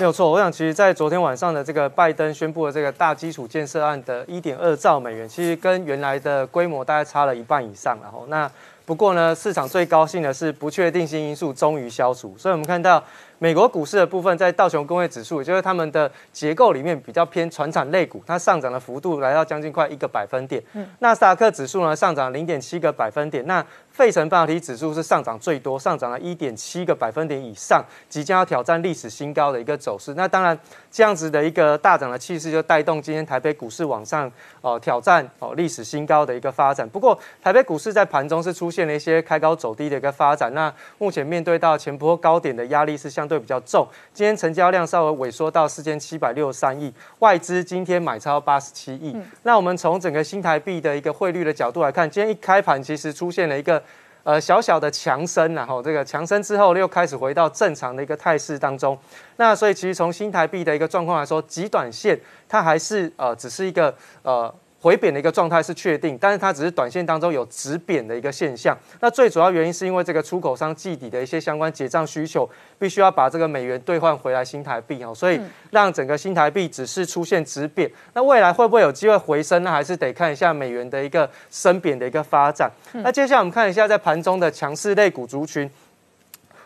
没有错，我想其实，在昨天晚上的这个拜登宣布的这个大基础建设案的一点二兆美元，其实跟原来的规模大概差了一半以上。然后，那不过呢，市场最高兴的是不确定性因素终于消除，所以我们看到。美国股市的部分，在道琼工业指数，也就是他们的结构里面比较偏传产类股，它上涨的幅度来到将近快一个百分点。嗯，纳斯达克指数呢上涨零点七个百分点，那费城半导体指数是上涨最多，上涨了一点七个百分点以上，即将要挑战历史新高的一个走势。那当然，这样子的一个大涨的气势，就带动今天台北股市往上哦挑战哦历史新高的一个发展。不过，台北股市在盘中是出现了一些开高走低的一个发展。那目前面对到前波高点的压力是相。对比较重，今天成交量稍微萎缩到四千七百六十三亿，外资今天买超八十七亿。那我们从整个新台币的一个汇率的角度来看，今天一开盘其实出现了一个呃小小的强升，然后这个强升之后又开始回到正常的一个态势当中。那所以其实从新台币的一个状况来说，极短线它还是呃只是一个呃。回贬的一个状态是确定，但是它只是短线当中有止贬的一个现象。那最主要原因是因为这个出口商季底的一些相关结账需求，必须要把这个美元兑换回来新台币哦，所以让整个新台币只是出现止贬。那未来会不会有机会回升呢？还是得看一下美元的一个升贬的一个发展。那接下来我们看一下在盘中的强势类股族群。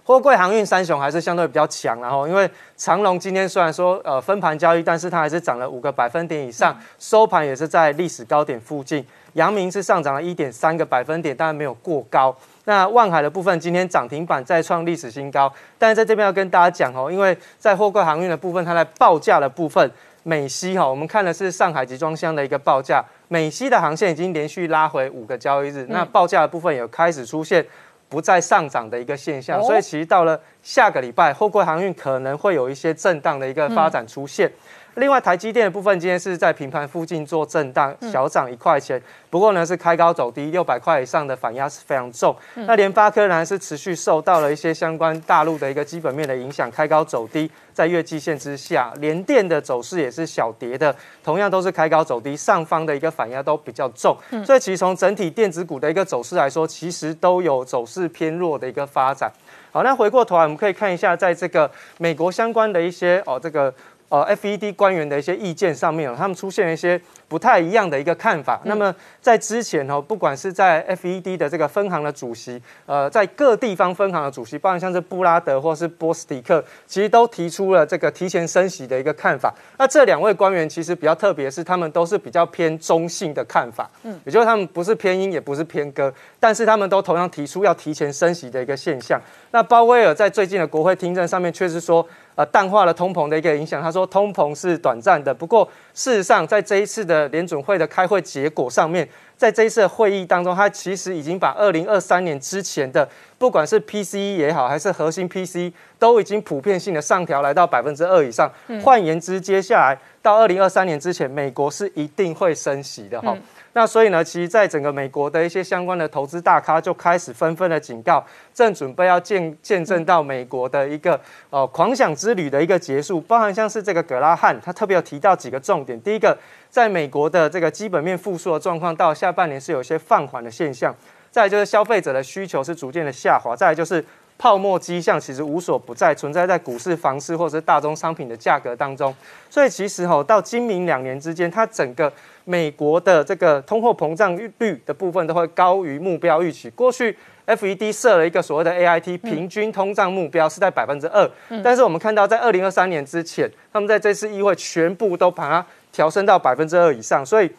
货柜航运三雄还是相对比较强，然后因为长龙今天虽然说呃分盘交易，但是它还是涨了五个百分点以上，收盘也是在历史高点附近。阳明是上涨了一点三个百分点，当然没有过高。那万海的部分今天涨停板再创历史新高，但是在这边要跟大家讲哦，因为在货柜航运的部分，它在报价的部分，美西哈，我们看的是上海集装箱的一个报价，美西的航线已经连续拉回五个交易日，那报价的部分有开始出现。不再上涨的一个现象，所以其实到了下个礼拜，货柜航运可能会有一些震荡的一个发展出现。另外，台积电的部分今天是在平盘附近做震荡，小涨一块钱。不过呢，是开高走低，六百块以上的反压是非常重。那联发科呢是持续受到了一些相关大陆的一个基本面的影响，开高走低，在月季线之下，联电的走势也是小跌的，同样都是开高走低，上方的一个反压都比较重。所以其实从整体电子股的一个走势来说，其实都有走势偏弱的一个发展。好，那回过头来，我们可以看一下，在这个美国相关的一些哦，这个。呃，FED 官员的一些意见上面，他们出现了一些不太一样的一个看法。那么在之前哦，不管是在 FED 的这个分行的主席，呃，在各地方分行的主席，包括像是布拉德或是波斯蒂克，其实都提出了这个提前升息的一个看法。那这两位官员其实比较特别，是他们都是比较偏中性的看法，嗯，也就是他们不是偏鹰，也不是偏鸽，但是他们都同样提出要提前升息的一个现象。那鲍威尔在最近的国会听证上面确实说。呃，淡化了通膨的一个影响。他说，通膨是短暂的。不过，事实上，在这一次的联准会的开会结果上面，在这一次的会议当中，它其实已经把二零二三年之前的，不管是 PCE 也好，还是核心 PCE，都已经普遍性的上调来到百分之二以上。换言之，接下来到二零二三年之前，美国是一定会升息的哈。那所以呢，其实在整个美国的一些相关的投资大咖就开始纷纷的警告，正准备要见见证到美国的一个呃狂想之旅的一个结束，包含像是这个格拉汉，他特别有提到几个重点。第一个，在美国的这个基本面复苏的状况到下半年是有一些放缓的现象，再就是消费者的需求是逐渐的下滑，再就是泡沫迹象其实无所不在，存在在股市、房市或者是大宗商品的价格当中。所以其实吼到今明两年之间，它整个美国的这个通货膨胀率的部分都会高于目标预期。过去 FED 设了一个所谓的 AIT 平均通胀目标是在百分之二，但是我们看到在二零二三年之前，他们在这次议会全部都把它调升到百分之二以上。所以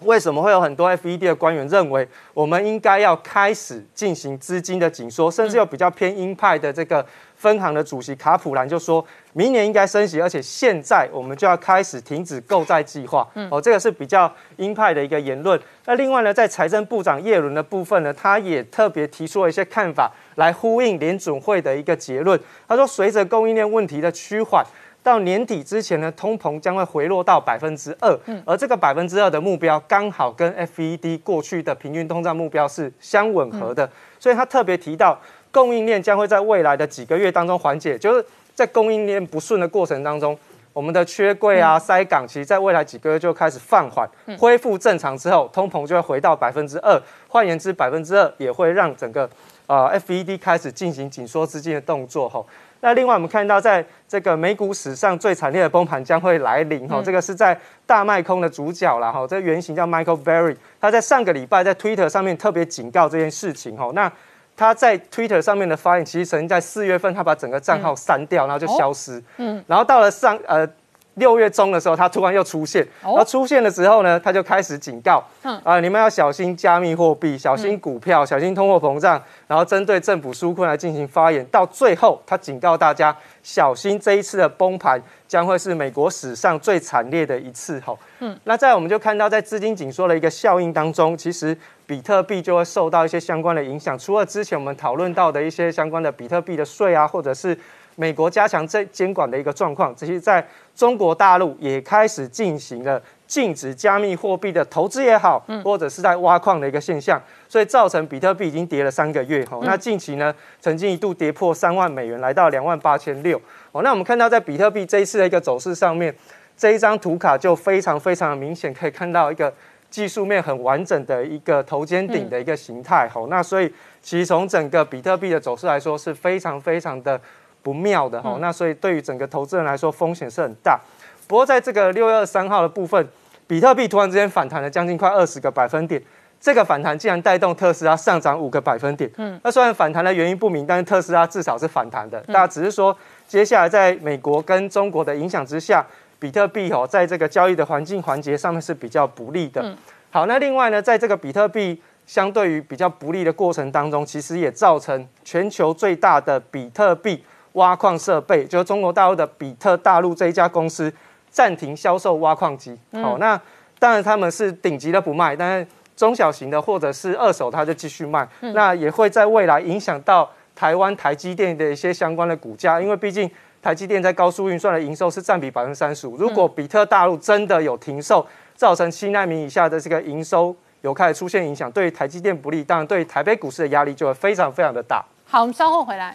为什么会有很多 FED 的官员认为我们应该要开始进行资金的紧缩，甚至有比较偏鹰派的这个？分行的主席卡普兰就说，明年应该升息，而且现在我们就要开始停止购债计划。哦，这个是比较鹰派的一个言论。那另外呢，在财政部长耶伦的部分呢，他也特别提出了一些看法，来呼应联准会的一个结论。他说，随着供应链问题的趋缓，到年底之前呢，通膨将会回落到百分之二。而这个百分之二的目标，刚好跟 FED 过去的平均通胀目标是相吻合的。所以他特别提到。供应链将会在未来的几个月当中缓解，就是在供应链不顺的过程当中，我们的缺柜啊、塞港，其实在未来几个月就开始放缓，恢复正常之后，通膨就会回到百分之二。换言之，百分之二也会让整个呃 FED 开始进行紧缩资金的动作。吼，那另外我们看到，在这个美股史上最惨烈的崩盘将会来临。吼，这个是在大卖空的主角了。吼，这原型叫 Michael Berry，他在上个礼拜在 Twitter 上面特别警告这件事情。吼，那。他在 Twitter 上面的发言，其实曾经在四月份，他把整个账号删掉，然后就消失。嗯，然后到了上呃六月中的时候，他突然又出现。然后出现的时候呢，他就开始警告，啊，你们要小心加密货币，小心股票，小心通货膨胀，然后针对政府纾困来进行发言。到最后，他警告大家小心这一次的崩盘将会是美国史上最惨烈的一次。吼，嗯，那在我们就看到在资金紧缩的一个效应当中，其实。比特币就会受到一些相关的影响，除了之前我们讨论到的一些相关的比特币的税啊，或者是美国加强这监管的一个状况，这些在中国大陆也开始进行了禁止加密货币的投资也好，或者是在挖矿的一个现象，所以造成比特币已经跌了三个月哈。那近期呢，曾经一度跌破三万美元，来到两万八千六。哦，那我们看到在比特币这一次的一个走势上面，这一张图卡就非常非常的明显，可以看到一个。技术面很完整的一个头肩顶的一个形态，吼，那所以其实从整个比特币的走势来说是非常非常的不妙的，哦，那所以对于整个投资人来说风险是很大。不过在这个六月二三号的部分，比特币突然之间反弹了将近快二十个百分点，这个反弹竟然带动特斯拉上涨五个百分点。嗯，那虽然反弹的原因不明，但是特斯拉至少是反弹的。大家只是说，接下来在美国跟中国的影响之下。比特币哦，在这个交易的环境环节上面是比较不利的。好，那另外呢，在这个比特币相对于比较不利的过程当中，其实也造成全球最大的比特币挖矿设备，就是中国大陆的比特大陆这一家公司暂停销售挖矿机。好，那当然他们是顶级的不卖，但是中小型的或者是二手，它就继续卖。那也会在未来影响到台湾台积电的一些相关的股价，因为毕竟。台积电在高速运算的营收是占比百分之三十五。如果比特大陆真的有停售，造成七纳米以下的这个营收有开始出现影响，对台积电不利，当然对台北股市的压力就会非常非常的大。好，我们稍后回来。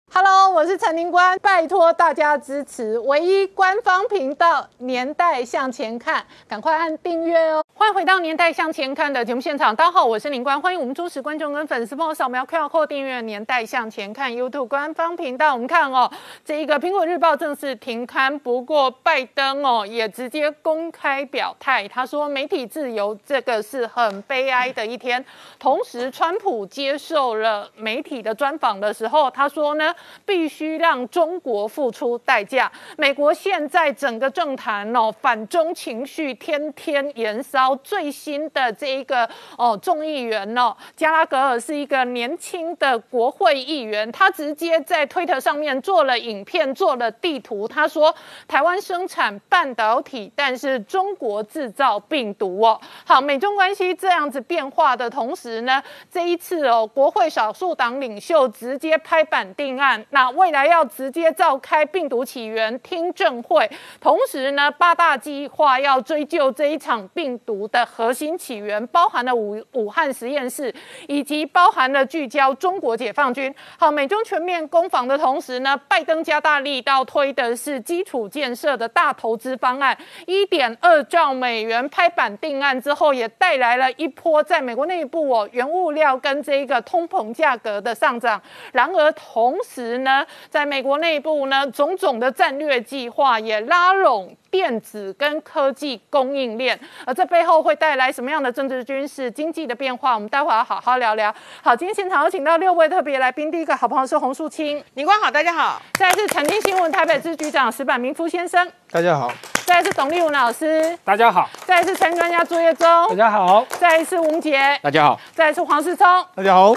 Hello，我是陈宁官，拜托大家支持唯一官方频道《年代向前看》，赶快按订阅哦！欢迎回到《年代向前看》的节目现场，大家好，我是宁官，欢迎我们忠实观众跟粉丝帮我扫描 QR Code 订阅《年代向前看》YouTube 官方频道。我们看哦，这一个《苹果日报》正式停刊，不过拜登哦也直接公开表态，他说媒体自由这个是很悲哀的一天。同时，川普接受了媒体的专访的时候，他说呢。必须让中国付出代价。美国现在整个政坛哦，反中情绪天天延烧。最新的这一个哦，众议员哦，加拉格尔是一个年轻的国会议员，他直接在推特上面做了影片，做了地图。他说，台湾生产半导体，但是中国制造病毒哦。好，美中关系这样子变化的同时呢，这一次哦，国会少数党领袖直接拍板定案。那未来要直接召开病毒起源听证会，同时呢，八大计划要追究这一场病毒的核心起源，包含了武武汉实验室，以及包含了聚焦中国解放军。好，美中全面攻防的同时呢，拜登加大力道推的是基础建设的大投资方案，一点二兆美元拍板定案之后，也带来了一波在美国内部哦原物料跟这一个通膨价格的上涨。然而同时，呢，在美国内部呢，种种的战略计划也拉拢电子跟科技供应链，而这背后会带来什么样的政治、军事、经济的变化？我们待会要好好聊聊。好，今天现场有请到六位特别来宾，第一个好朋友是洪树清，宁官好，大家好；再是曾经新闻台北支局长石板明夫先生，大家好；再是董立文老师，大家好；再是陈专家朱业忠，大家好；再是吴杰，大家好；再是黄世聪，大家好。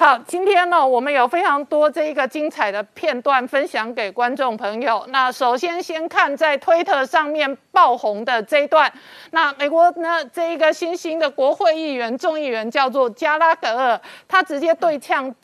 好，今天呢，我们有非常多这一个精彩的片段分享给观众朋友。那首先先看在推特上面爆红的这一段。那美国呢，这一个新兴的国会议员、众议员叫做加拉格尔，他直接对呛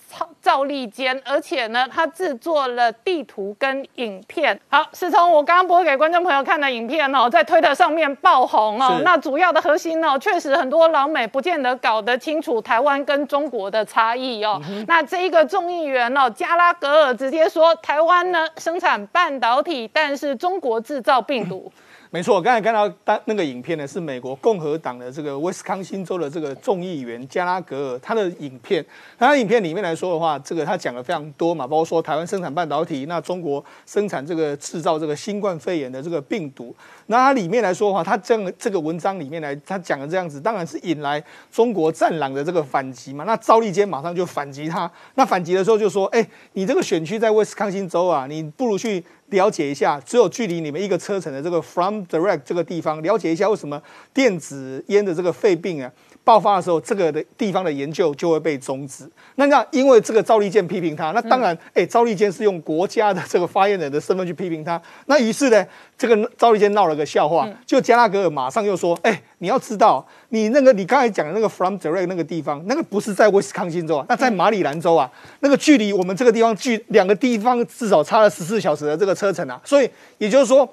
赵立坚，而且呢，他制作了地图跟影片。好，是从我刚刚播给观众朋友看的影片哦，在推特上面爆红哦。那主要的核心呢，确实很多老美不见得搞得清楚台湾跟中国的差异。哦，那这一个众议员哦，加拉格尔直接说，台湾呢生产半导体，但是中国制造病毒。没错，我刚才看到当那个影片呢，是美国共和党的这个威斯康星州的这个众议员加拉格尔他的影片。他影片里面来说的话，这个他讲的非常多嘛，包括说台湾生产半导体，那中国生产这个制造这个新冠肺炎的这个病毒。那他里面来说的话，他这样这个文章里面来，他讲的这样子，当然是引来中国战狼的这个反击嘛。那赵立坚马上就反击他，那反击的时候就说：“哎，你这个选区在威斯康星州啊，你不如去。”了解一下，只有距离你们一个车程的这个 From Direct 这个地方，了解一下为什么电子烟的这个肺病啊爆发的时候，这个的地方的研究就会被终止。那那因为这个赵立坚批评他，那当然，哎，赵立坚是用国家的这个发言人的身份去批评他，那于是呢，这个赵立坚闹了个笑话，就加拉格尔马上又说，哎，你要知道，你那个你刚才讲的那个 From Direct 那个地方，那个不是在威斯康星州啊，那在马里兰州啊，那个距离我们这个地方距两个地方至少差了十四小时的这个车程啊，所以也就是说。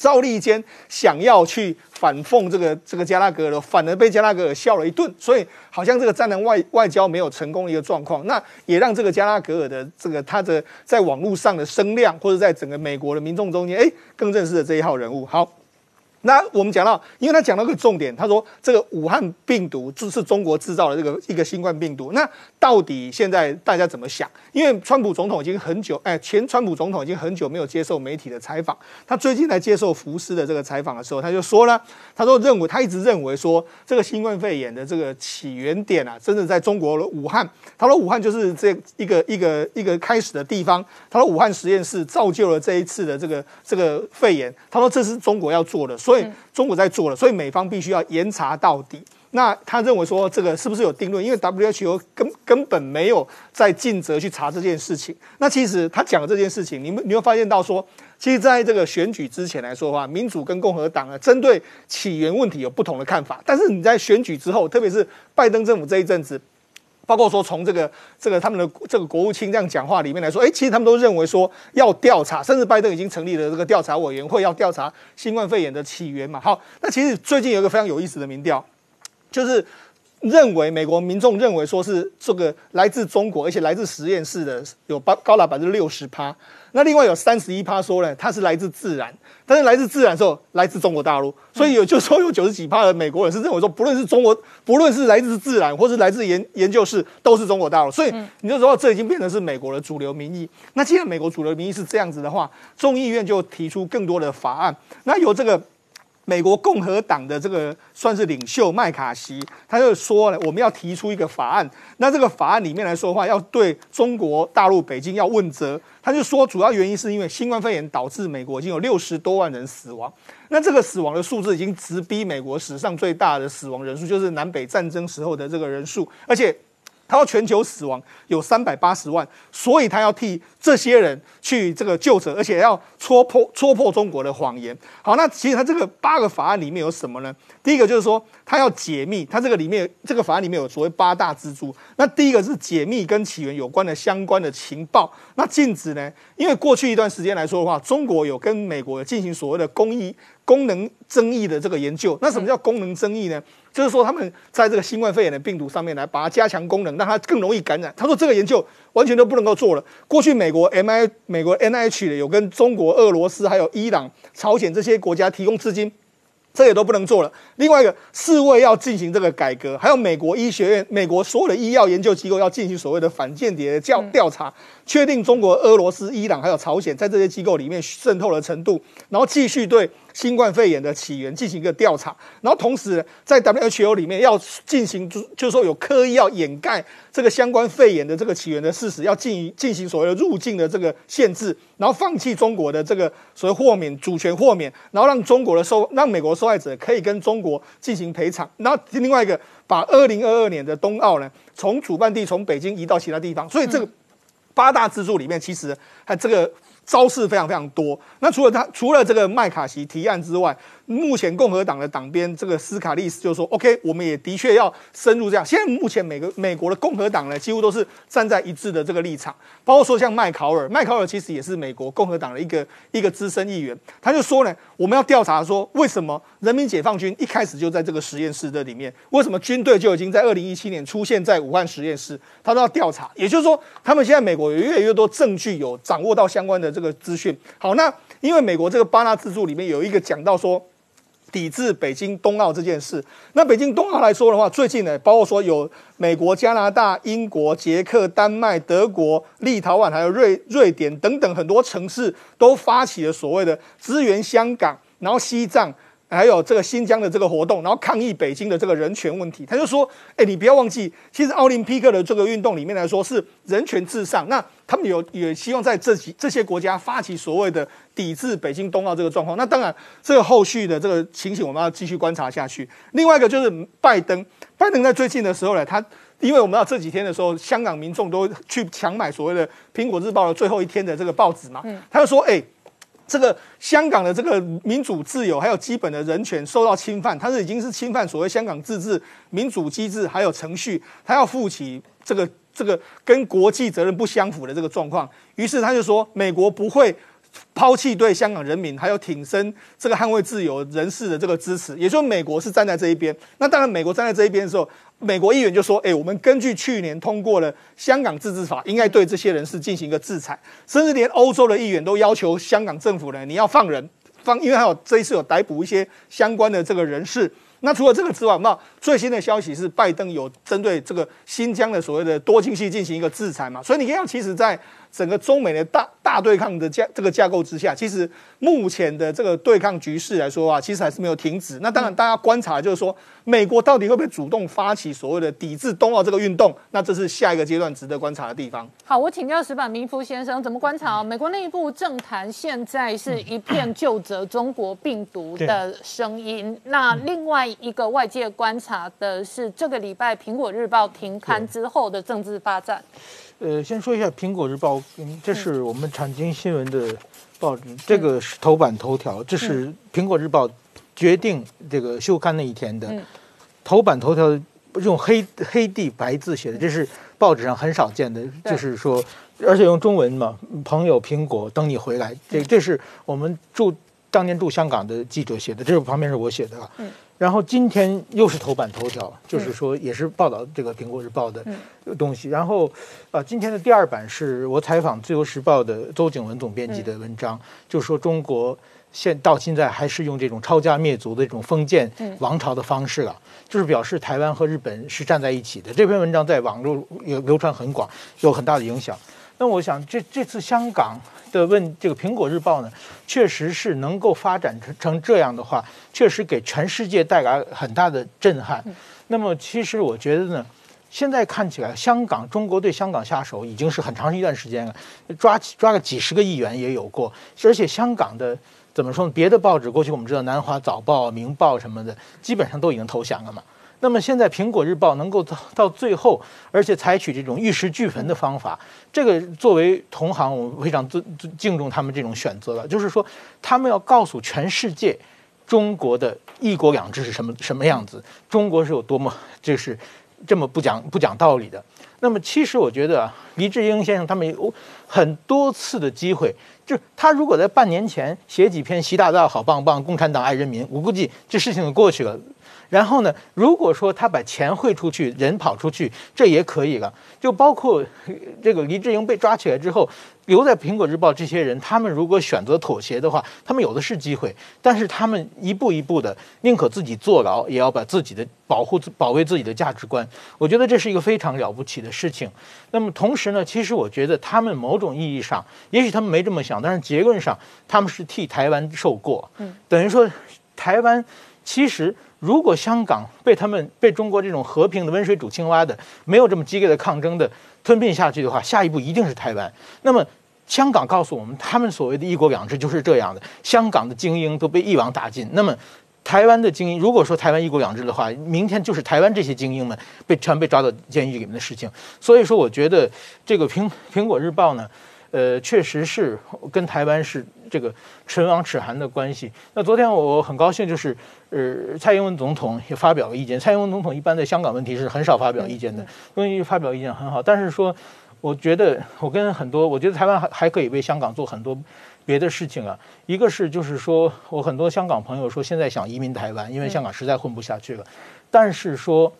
赵立坚想要去反讽这个这个加拉格尔，反而被加拉格尔笑了一顿，所以好像这个战狼外外交没有成功一个状况，那也让这个加拉格尔的这个他的在网络上的声量，或者在整个美国的民众中间，哎，更认识了这一号人物。好。那我们讲到，因为他讲到个重点，他说这个武汉病毒就是中国制造的这个一个新冠病毒。那到底现在大家怎么想？因为川普总统已经很久，哎，前川普总统已经很久没有接受媒体的采访。他最近来接受福斯的这个采访的时候，他就说了，他说认为他一直认为说这个新冠肺炎的这个起源点啊，真的在中国的武汉。他说武汉就是这一个一个一个开始的地方。他说武汉实验室造就了这一次的这个这个肺炎。他说这是中国要做的。所以中国在做了，所以美方必须要严查到底。那他认为说这个是不是有定论？因为 WHO 根根本没有在尽责去查这件事情。那其实他讲的这件事情，你们你会发现到说，其实在这个选举之前来说的话，民主跟共和党啊，针对起源问题有不同的看法。但是你在选举之后，特别是拜登政府这一阵子。包括说从这个这个他们的这个国务卿这样讲话里面来说，哎，其实他们都认为说要调查，甚至拜登已经成立了这个调查委员会，要调查新冠肺炎的起源嘛。好，那其实最近有一个非常有意思的民调，就是认为美国民众认为说是这个来自中国，而且来自实验室的有高高达百分之六十趴。那另外有三十一趴说呢，它是来自自然，但是来自自然之后来自中国大陆，所以有就说有九十几趴的美国人是认为说，不论是中国，不论是来自自然或是来自研研究室，都是中国大陆。所以你就说这已经变成是美国的主流民意。那既然美国主流民意是这样子的话，众议院就提出更多的法案，那有这个。美国共和党的这个算是领袖麦卡锡，他就说了，我们要提出一个法案。那这个法案里面来说的话，要对中国大陆北京要问责。他就说，主要原因是因为新冠肺炎导致美国已经有六十多万人死亡。那这个死亡的数字已经直逼美国史上最大的死亡人数，就是南北战争时候的这个人数，而且。他要全球死亡有三百八十万，所以他要替这些人去这个救责，而且要戳破戳破中国的谎言。好，那其实他这个八个法案里面有什么呢？第一个就是说，他要解密，他这个里面这个法案里面有所谓八大支柱。那第一个是解密跟起源有关的相关的情报。那禁止呢？因为过去一段时间来说的话，中国有跟美国进行所谓的公益功能争议的这个研究。那什么叫功能争议呢？就是说，他们在这个新冠肺炎的病毒上面来把它加强功能，让它更容易感染。他说这个研究完全都不能够做了。过去美国 M I 美国 N I H 有跟中国、俄罗斯还有伊朗、朝鲜这些国家提供资金。这也都不能做了。另外一个，世卫要进行这个改革，还有美国医学院、美国所有的医药研究机构要进行所谓的反间谍的调调查，确定中国、俄罗斯、伊朗还有朝鲜在这些机构里面渗透的程度，然后继续对新冠肺炎的起源进行一个调查，然后同时在 WHO 里面要进行，就就是说有刻意要掩盖这个相关肺炎的这个起源的事实，要进进行所谓的入境的这个限制，然后放弃中国的这个所谓豁免主权豁免，然后让中国的受让美国受害者可以跟中国进行赔偿，然后另外一个把二零二二年的冬奥呢从主办地从北京移到其他地方，所以这个八大支柱里面其实它这个招式非常非常多。那除了他除了这个麦卡锡提案之外，目前共和党的党鞭这个斯卡利斯就说：“OK，我们也的确要深入这样。现在目前每个美国的共和党呢，几乎都是站在一致的这个立场，包括说像麦考尔，麦考尔其实也是美国共和党的一个一个资深议员，他就说呢，我们要调查说为什么人民解放军一开始就在这个实验室的里面，为什么军队就已经在二零一七年出现在武汉实验室，他都要调查。也就是说，他们现在美国有越来越多证据，有掌握到相关的这个资讯。好，那因为美国这个八大支柱里面有一个讲到说。抵制北京冬奥这件事，那北京冬奥来说的话，最近呢，包括说有美国、加拿大、英国、捷克、丹麦、德国、立陶宛，还有瑞瑞典等等很多城市都发起了所谓的支援香港，然后西藏。还有这个新疆的这个活动，然后抗议北京的这个人权问题，他就说：“哎，你不要忘记，其实奥林匹克的这个运动里面来说是人权至上。那他们有也希望在这几这些国家发起所谓的抵制北京冬奥这个状况。那当然，这个后续的这个情形我们要继续观察下去。另外一个就是拜登，拜登在最近的时候呢，他因为我们要这几天的时候，香港民众都去抢买所谓的《苹果日报》的最后一天的这个报纸嘛，他就说：哎。”这个香港的这个民主自由还有基本的人权受到侵犯，它是已经是侵犯所谓香港自治民主机制还有程序，他要负起这个这个跟国际责任不相符的这个状况。于是他就说，美国不会抛弃对香港人民还有挺身这个捍卫自由人士的这个支持，也就是美国是站在这一边。那当然，美国站在这一边的时候。美国议员就说：“哎，我们根据去年通过了香港自治法，应该对这些人士进行一个制裁。甚至连欧洲的议员都要求香港政府呢，你要放人放，*laughs* 因为还有这一次有逮捕一些相关的这个人士。那除了这个之外，那最新的消息是拜登有针对这个新疆的所谓的多庆系进行一个制裁嘛？所以你看，其实，在整个中美的大大对抗的架这个架构之下，其实目前的这个对抗局势来说啊，其实还是没有停止。那当然，大家观察就是说，美国到底会不会主动发起所谓的抵制冬奥这个运动？那这是下一个阶段值得观察的地方。好，我请教石板明夫先生，怎么观察美国内部政坛现在是一片就责中国病毒的声音？那另外一个外界观察的是，这个礼拜《苹果日报》停刊之后的政治发展。呃，先说一下《苹果日报》，这是我们产经新闻的报纸，这个是头版头条，这是《苹果日报》决定这个休刊那一天的头版头条，用黑黑地白字写的，这是报纸上很少见的，就是说，而且用中文嘛，朋友苹果等你回来，这这是我们驻当年驻香港的记者写的，这个旁边是我写的啊。然后今天又是头版头条，就是说也是报道这个《苹果日报》的东西。然后，啊，今天的第二版是我采访《自由时报》的邹景文总编辑的文章，就说中国现到现在还是用这种抄家灭族的这种封建王朝的方式了，就是表示台湾和日本是站在一起的。这篇文章在网络也流传很广，有很大的影响。那我想，这这次香港的问这个《苹果日报》呢，确实是能够发展成成这样的话，确实给全世界带来很大的震撼。那么，其实我觉得呢，现在看起来，香港中国对香港下手已经是很长一段时间了，抓抓个几十个议员也有过。而且香港的怎么说呢？别的报纸过去我们知道，《南华早报》《明报》什么的，基本上都已经投降了嘛。那么现在《苹果日报》能够到到最后，而且采取这种玉石俱焚的方法，这个作为同行，我们非常尊敬重他们这种选择了。就是说，他们要告诉全世界，中国的一国两制是什么什么样子，中国是有多么就是这么不讲不讲道理的。那么，其实我觉得啊黎智英先生他们有很多次的机会，就他如果在半年前写几篇“习大大好棒棒，共产党爱人民”，我估计这事情就过去了。然后呢？如果说他把钱汇出去，人跑出去，这也可以了。就包括这个黎智英被抓起来之后，留在苹果日报这些人，他们如果选择妥协的话，他们有的是机会。但是他们一步一步的，宁可自己坐牢，也要把自己的保护、保卫自己的价值观。我觉得这是一个非常了不起的事情。那么同时呢，其实我觉得他们某种意义上，也许他们没这么想，但是结论上他们是替台湾受过。嗯，等于说台湾其实。如果香港被他们被中国这种和平的温水煮青蛙的，没有这么激烈的抗争的吞并下去的话，下一步一定是台湾。那么香港告诉我们，他们所谓的一国两制就是这样的。香港的精英都被一网打尽，那么台湾的精英，如果说台湾一国两制的话，明天就是台湾这些精英们被全被抓到监狱里面的事情。所以说，我觉得这个苹苹果日报呢。呃，确实是跟台湾是这个唇亡齿寒的关系。那昨天我很高兴，就是呃，蔡英文总统也发表了意见。蔡英文总统一般在香港问题是很少发表意见的，因为发表意见很好。但是说，我觉得我跟很多，我觉得台湾还还可以为香港做很多别的事情啊。一个是就是说我很多香港朋友说现在想移民台湾，因为香港实在混不下去了。但是说。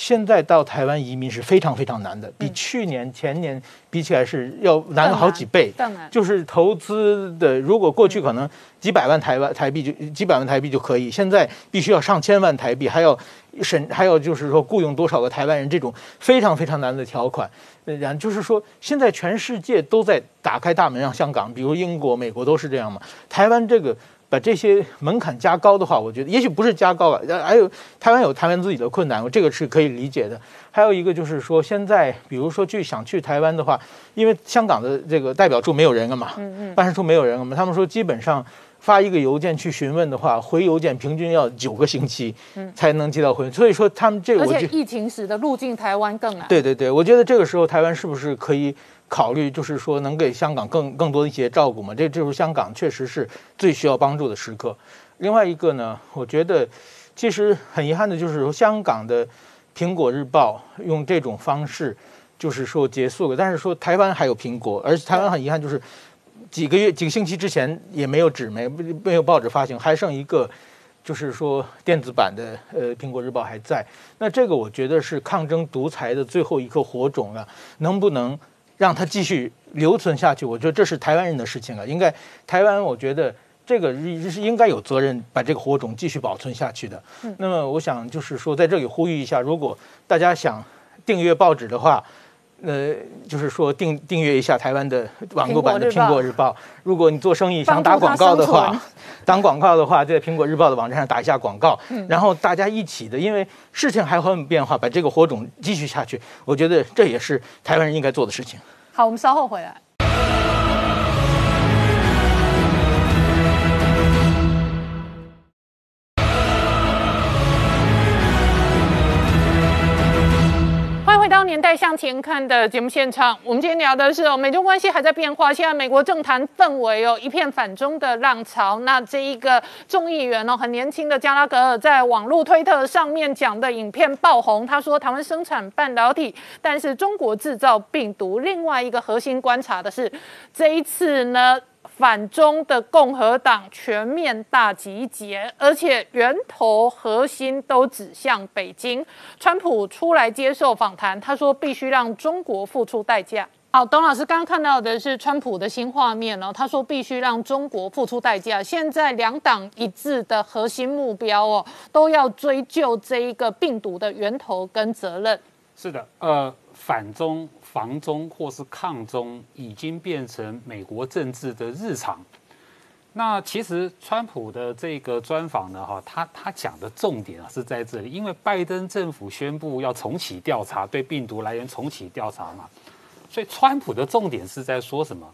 现在到台湾移民是非常非常难的，比去年前年比起来是要难了好几倍。就是投资的，如果过去可能几百万台湾台币就几百万台币就可以，现在必须要上千万台币，还要审，还要就是说雇佣多少个台湾人，这种非常非常难的条款。然就是说，现在全世界都在打开大门让香港，比如英国、美国都是这样嘛。台湾这个。把这些门槛加高的话，我觉得也许不是加高了，还有台湾有台湾自己的困难，我这个是可以理解的。还有一个就是说，现在比如说去想去台湾的话，因为香港的这个代表处没有人了嘛，嗯嗯，办事处没有人了嘛，他们说基本上发一个邮件去询问的话，回邮件平均要九个星期才能接到回，所以说他们这个而且疫情使得入境台湾更难。对对对，我觉得这个时候台湾是不是可以？考虑就是说能给香港更更多的一些照顾嘛，这这就是香港确实是最需要帮助的时刻。另外一个呢，我觉得其实很遗憾的就是说香港的《苹果日报》用这种方式就是说结束了，但是说台湾还有苹果，而台湾很遗憾就是几个月几个星期之前也没有纸媒没有报纸发行，还剩一个就是说电子版的呃《苹果日报》还在。那这个我觉得是抗争独裁的最后一颗火种了，能不能？让它继续留存下去，我觉得这是台湾人的事情啊。应该台湾，我觉得这个是应该有责任把这个火种继续保存下去的。那么，我想就是说，在这里呼吁一下，如果大家想订阅报纸的话，呃，就是说订订阅一下台湾的网络版的《苹果日报》。如果你做生意想打广告的话，打 *laughs* 广告的话，在《苹果日报》的网站上打一下广告，然后大家一起的，因为事情还会很变化，把这个火种继续下去。我觉得这也是台湾人应该做的事情。好，我们稍后回来。当年代向前看的节目现场，我们今天聊的是哦，美中关系还在变化。现在美国政坛氛围哦，一片反中的浪潮。那这一个众议员哦，很年轻的加拉格尔，在网络推特上面讲的影片爆红。他说，台湾生产半导体，但是中国制造病毒。另外一个核心观察的是，这一次呢。反中的共和党全面大集结，而且源头核心都指向北京。川普出来接受访谈，他说必须让中国付出代价。好，董老师刚刚看到的是川普的新画面哦，他说必须让中国付出代价。现在两党一致的核心目标哦，都要追究这一个病毒的源头跟责任。是的，呃，反中、防中或是抗中，已经变成美国政治的日常。那其实川普的这个专访呢，哈，他他讲的重点啊是在这里，因为拜登政府宣布要重启调查，对病毒来源重启调查嘛。所以，川普的重点是在说什么？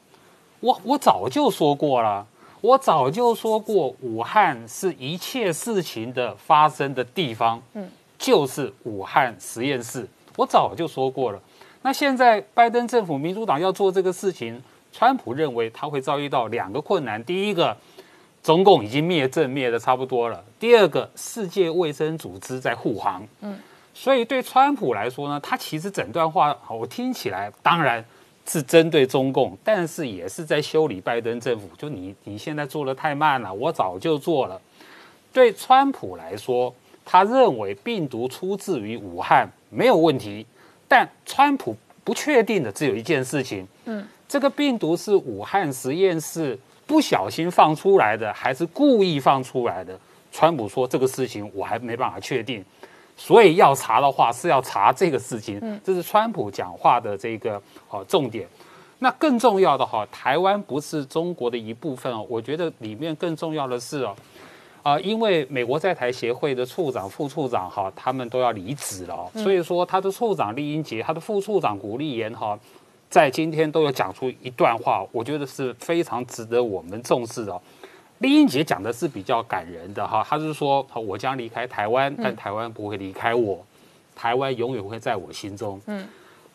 我我早就说过了，我早就说过，武汉是一切事情的发生的地方，嗯，就是武汉实验室。我早就说过了。那现在拜登政府、民主党要做这个事情，川普认为他会遭遇到两个困难：第一个，中共已经灭政灭的差不多了；第二个，世界卫生组织在护航，嗯。所以对川普来说呢，他其实整段话我听起来当然是针对中共，但是也是在修理拜登政府。就你你现在做的太慢了，我早就做了。对川普来说，他认为病毒出自于武汉没有问题，但川普不确定的只有一件事情：嗯，这个病毒是武汉实验室不小心放出来的，还是故意放出来的？川普说这个事情我还没办法确定。所以要查的话是要查这个事情，这是川普讲话的这个哦重点。那更重要的哈，台湾不是中国的一部分哦。我觉得里面更重要的是哦，啊，因为美国在台协会的处长、副处长哈，他们都要离职了，所以说他的处长厉英杰，他的副处长古立言哈，在今天都有讲出一段话，我觉得是非常值得我们重视的。丽英杰讲的是比较感人的哈，他是说我将离开台湾，但台湾不会离开我，台湾永远会在我心中。嗯，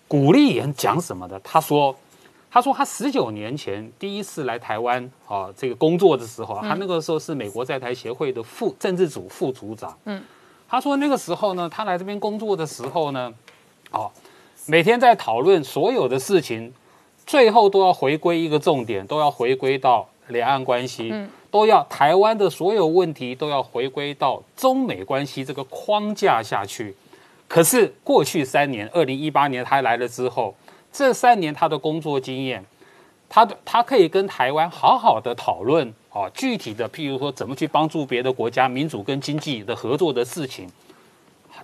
古立言讲什么的？他说，他说他十九年前第一次来台湾啊，这个工作的时候，他那个时候是美国在台协会的副政治组副组长。嗯，他说那个时候呢，他来这边工作的时候呢，哦，每天在讨论所有的事情，最后都要回归一个重点，都要回归到两岸关系。嗯。都要台湾的所有问题都要回归到中美关系这个框架下去。可是过去三年，二零一八年他来了之后，这三年他的工作经验，他的他可以跟台湾好好的讨论啊，具体的譬如说怎么去帮助别的国家民主跟经济的合作的事情，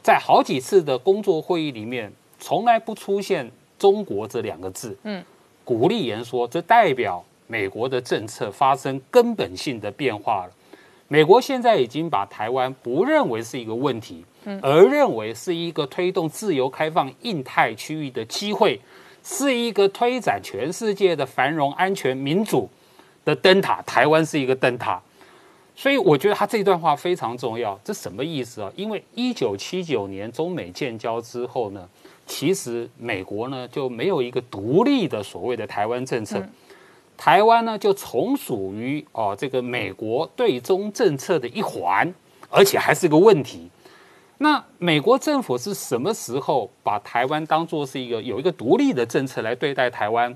在好几次的工作会议里面，从来不出现中国这两个字。嗯，鼓励言说，这代表。美国的政策发生根本性的变化了。美国现在已经把台湾不认为是一个问题，而认为是一个推动自由开放印太区域的机会，是一个推展全世界的繁荣、安全、民主的灯塔。台湾是一个灯塔，所以我觉得他这段话非常重要。这什么意思啊？因为一九七九年中美建交之后呢，其实美国呢就没有一个独立的所谓的台湾政策。台湾呢，就从属于哦这个美国对中政策的一环，而且还是个问题。那美国政府是什么时候把台湾当做是一个有一个独立的政策来对待台湾？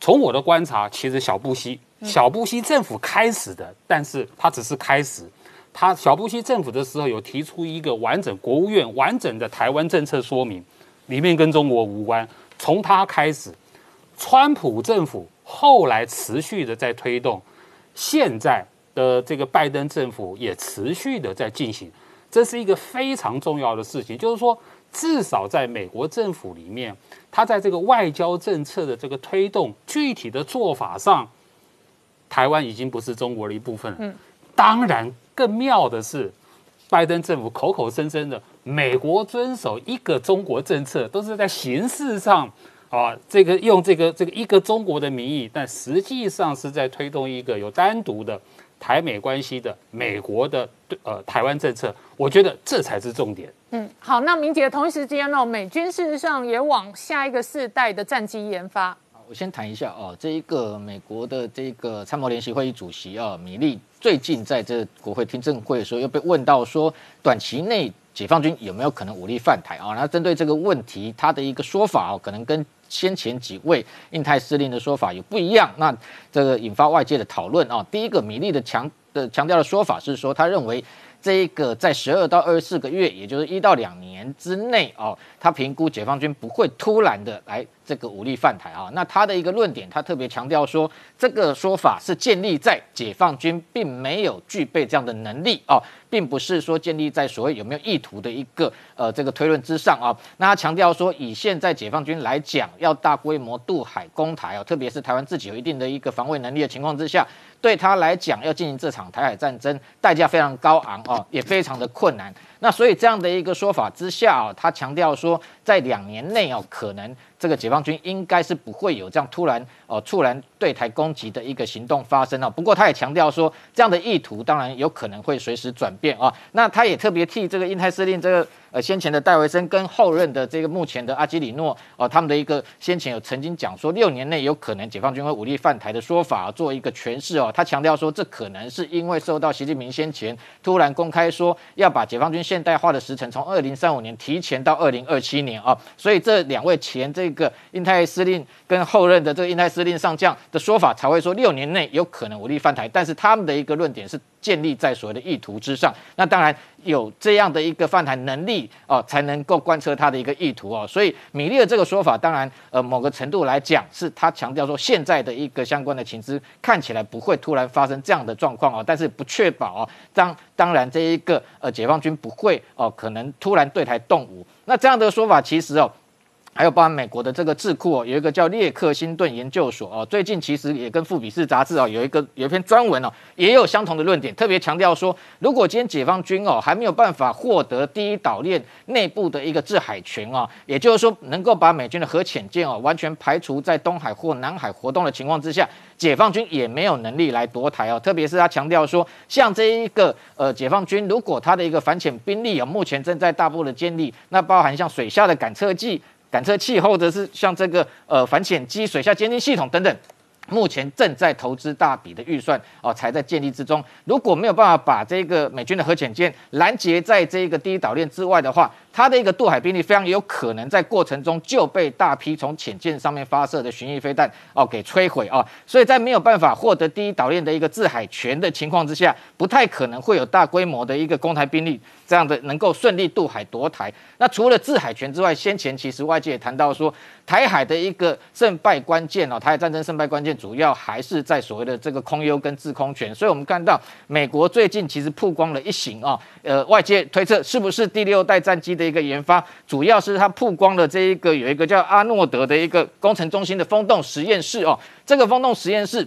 从我的观察，其实小布希小布希政府开始的，但是他只是开始。他小布希政府的时候有提出一个完整国务院完整的台湾政策说明，里面跟中国无关。从他开始，川普政府。后来持续的在推动，现在的这个拜登政府也持续的在进行，这是一个非常重要的事情。就是说，至少在美国政府里面，他在这个外交政策的这个推动具体的做法上，台湾已经不是中国的一部分了。嗯，当然更妙的是，拜登政府口口声声的美国遵守一个中国政策，都是在形式上。啊，这个用这个这个一个中国的名义，但实际上是在推动一个有单独的台美关系的美国的呃台湾政策。我觉得这才是重点。嗯，好，那明杰同一时间呢，美军事实上也往下一个世代的战机研发。我先谈一下哦，这一个美国的这个参谋联席会议主席啊，米利最近在这国会听证会的时候，又被问到说，短期内解放军有没有可能武力犯台啊？那针对这个问题，他的一个说法哦，可能跟先前几位印太司令的说法有不一样，那这个引发外界的讨论啊。第一个，米利的强的强调的说法是说，他认为。这一个在十二到二十四个月，也就是一到两年之内哦，他评估解放军不会突然的来这个武力犯台啊。那他的一个论点，他特别强调说，这个说法是建立在解放军并没有具备这样的能力哦，并不是说建立在所谓有没有意图的一个呃这个推论之上啊。那他强调说，以现在解放军来讲，要大规模渡海攻台哦，特别是台湾自己有一定的一个防卫能力的情况之下。对他来讲，要进行这场台海战争，代价非常高昂哦，也非常的困难。那所以这样的一个说法之下啊，他强调说，在两年内哦，可能这个解放军应该是不会有这样突然哦突然对台攻击的一个行动发生哦。不过他也强调说，这样的意图当然有可能会随时转变啊。那他也特别替这个印太司令这个。呃，先前的戴维森跟后任的这个目前的阿基里诺，哦，他们的一个先前有曾经讲说六年内有可能解放军会武力犯台的说法，做一个诠释哦。他强调说，这可能是因为受到习近平先前突然公开说要把解放军现代化的时程从二零三五年提前到二零二七年啊，所以这两位前这个印太司令跟后任的这个印太司令上将的说法才会说六年内有可能武力犯台，但是他们的一个论点是。建立在所谓的意图之上，那当然有这样的一个泛谈能力哦，才能够贯彻他的一个意图哦。所以米利的这个说法，当然呃某个程度来讲，是他强调说现在的一个相关的情资看起来不会突然发生这样的状况哦，但是不确保哦，当当然这一个呃解放军不会哦可能突然对台动武。那这样的说法其实哦。还有包含美国的这个智库哦，有一个叫列克星顿研究所哦，最近其实也跟富比士杂志哦有一个有一篇专文哦，也有相同的论点，特别强调说，如果今天解放军哦还没有办法获得第一岛链内部的一个制海权哦，也就是说能够把美军的核潜舰哦完全排除在东海或南海活动的情况之下，解放军也没有能力来夺台哦。特别是他强调说，像这一个呃解放军，如果他的一个反潜兵力啊目前正在大步的建立，那包含像水下的感测器。感测器，或者是像这个呃反潜机、水下监听系统等等，目前正在投资大笔的预算哦，才在建立之中。如果没有办法把这个美军的核潜舰拦截在这个第一岛链之外的话，它的一个渡海兵力非常有可能在过程中就被大批从潜舰上面发射的巡弋飞弹哦给摧毁啊，所以在没有办法获得第一岛链的一个制海权的情况之下，不太可能会有大规模的一个攻台兵力这样的能够顺利渡海夺台。那除了制海权之外，先前其实外界也谈到说，台海的一个胜败关键哦，台海战争胜败关键主要还是在所谓的这个空优跟制空权。所以我们看到美国最近其实曝光了一型啊，呃，外界推测是不是第六代战机的。的一个研发，主要是它曝光了这一个有一个叫阿诺德的一个工程中心的风洞实验室哦，这个风洞实验室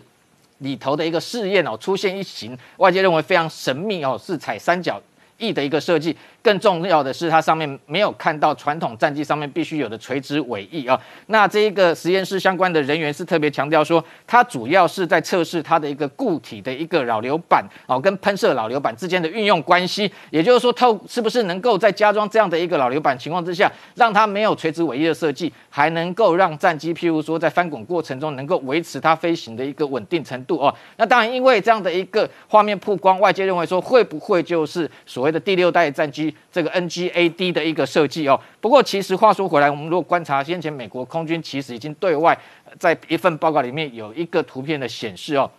里头的一个试验哦，出现一型外界认为非常神秘哦，是踩三角翼的一个设计。更重要的是，它上面没有看到传统战机上面必须有的垂直尾翼啊。那这一个实验室相关的人员是特别强调说，它主要是在测试它的一个固体的一个扰流板哦，跟喷射扰流板之间的运用关系。也就是说，透是不是能够在加装这样的一个扰流板情况之下，让它没有垂直尾翼的设计，还能够让战机譬如说在翻滚过程中能够维持它飞行的一个稳定程度哦。那当然，因为这样的一个画面曝光，外界认为说会不会就是所谓的第六代战机？这个 NGAD 的一个设计哦，不过其实话说回来，我们如果观察先前美国空军其实已经对外在一份报告里面有一个图片的显示哦，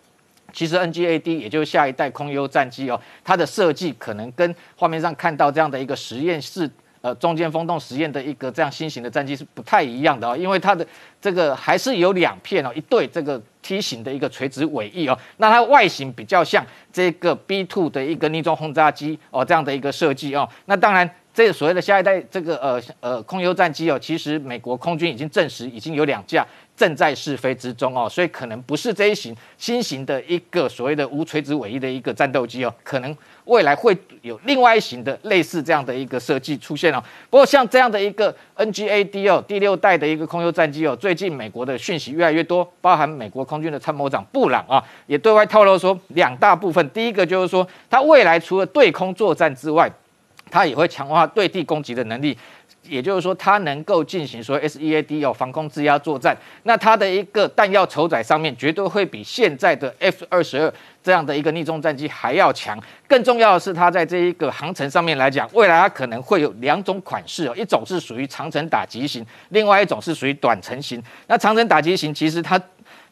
其实 NGAD 也就是下一代空优战机哦，它的设计可能跟画面上看到这样的一个实验室。呃，中间风洞实验的一个这样新型的战机是不太一样的哦，因为它的这个还是有两片哦，一对这个梯形的一个垂直尾翼哦，那它外形比较像这个 B two 的一个逆装轰炸机哦，这样的一个设计哦。那当然，这个所谓的下一代这个呃呃空优战机哦，其实美国空军已经证实已经有两架。正在试飞之中哦，所以可能不是这一型新型的一个所谓的无垂直尾翼的一个战斗机哦，可能未来会有另外一型的类似这样的一个设计出现哦。不过像这样的一个 NGAD 哦，第六代的一个空优战机哦，最近美国的讯息越来越多，包含美国空军的参谋长布朗啊，也对外透露说两大部分，第一个就是说，它未来除了对空作战之外，它也会强化对地攻击的能力。也就是说它能够进行说 SEAD 哦防空制压作战，那它的一个弹药筹载上面绝对会比现在的 F 二十二这样的一个逆中战机还要强。更重要的是，它在这一个航程上面来讲，未来它可能会有两种款式哦，一种是属于长程打击型，另外一种是属于短程型。那长程打击型其实它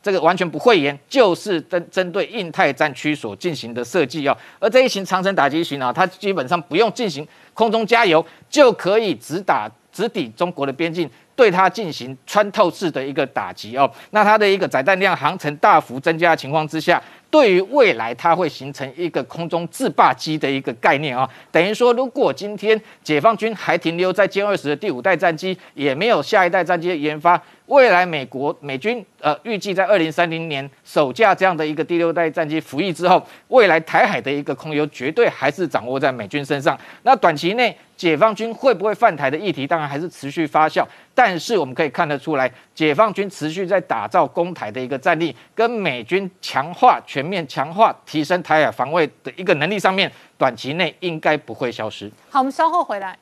这个完全不讳言，就是针针对印太战区所进行的设计哦。而这一型长程打击型啊，它基本上不用进行空中加油，就可以直打直抵中国的边境，对它进行穿透式的一个打击哦。那它的一个载弹量、航程大幅增加的情况之下，对于未来它会形成一个空中制霸机的一个概念啊。等于说，如果今天解放军还停留在歼二十的第五代战机，也没有下一代战机的研发。未来美国美军呃预计在二零三零年首架这样的一个第六代战机服役之后，未来台海的一个空优绝对还是掌握在美军身上。那短期内解放军会不会犯台的议题，当然还是持续发酵。但是我们可以看得出来，解放军持续在打造攻台的一个战力，跟美军强化全面强化提升台海防卫的一个能力上面，短期内应该不会消失。好，我们稍后回来。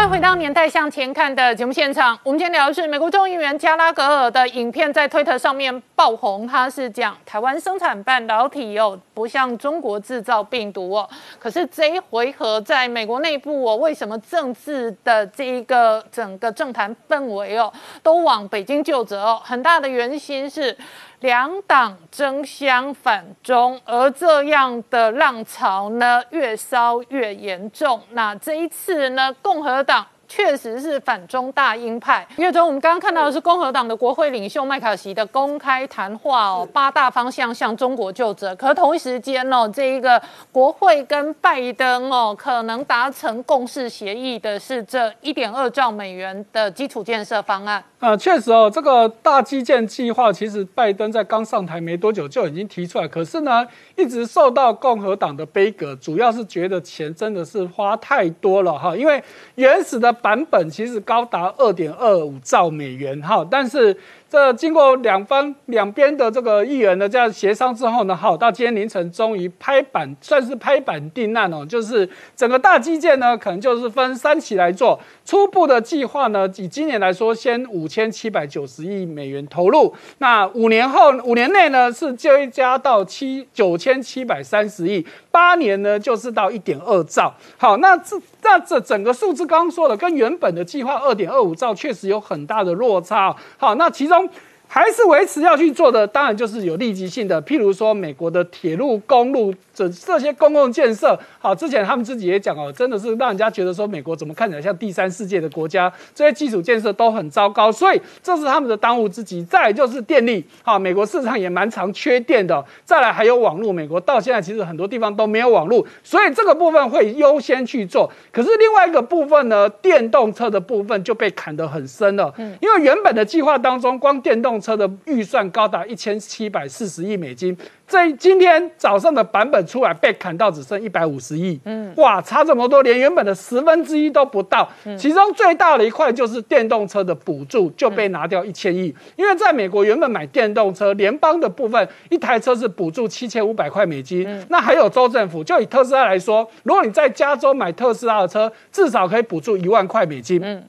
欢迎回到《年代向前看》的节目现场。我们今天聊的是美国众议员加拉格尔的影片在推特上面爆红，他是讲台湾生产半导体哦，不像中国制造病毒哦。可是这一回合在美国内部哦，为什么政治的这一个整个政坛氛围哦，都往北京就责哦？很大的原因是。两党争相反中，而这样的浪潮呢，越烧越严重。那这一次呢，共和党。确实是反中大鹰派。岳中，我们刚刚看到的是共和党的国会领袖麦卡锡的公开谈话哦，八大方向向中国就责。可同一时间哦，这一个国会跟拜登哦，可能达成共识协议的是这一点二兆美元的基础建设方案。啊，确实哦，这个大基建计划其实拜登在刚上台没多久就已经提出来，可是呢，一直受到共和党的杯葛，主要是觉得钱真的是花太多了哈，因为原始的。版本其实高达二点二五兆美元哈，但是。这经过两方两边的这个议员的这样协商之后呢，好，到今天凌晨终于拍板，算是拍板定案哦。就是整个大基建呢，可能就是分三期来做。初步的计划呢，以今年来说，先五千七百九十亿美元投入。那五年后五年内呢，是追加到七九千七百三十亿。八年呢，就是到一点二兆。好，那这那这整个数字刚刚说了，跟原本的计划二点二五兆确实有很大的落差。好，那其中。down 还是维持要去做的，当然就是有立即性的，譬如说美国的铁路、公路。这这些公共建设，好，之前他们自己也讲哦，真的是让人家觉得说美国怎么看起来像第三世界的国家，这些基础建设都很糟糕，所以这是他们的当务之急。再来就是电力，好，美国市场也蛮常缺电的。再来还有网络，美国到现在其实很多地方都没有网络，所以这个部分会优先去做。可是另外一个部分呢，电动车的部分就被砍得很深了，嗯，因为原本的计划当中，光电动车的预算高达一千七百四十亿美金。这今天早上的版本出来被砍到只剩一百五十亿，嗯，哇，差这么多，连原本的十分之一都不到。其中最大的一块就是电动车的补助就被拿掉一千亿，因为在美国原本买电动车，联邦的部分一台车是补助七千五百块美金，那还有州政府，就以特斯拉来说，如果你在加州买特斯拉的车，至少可以补助一万块美金，嗯，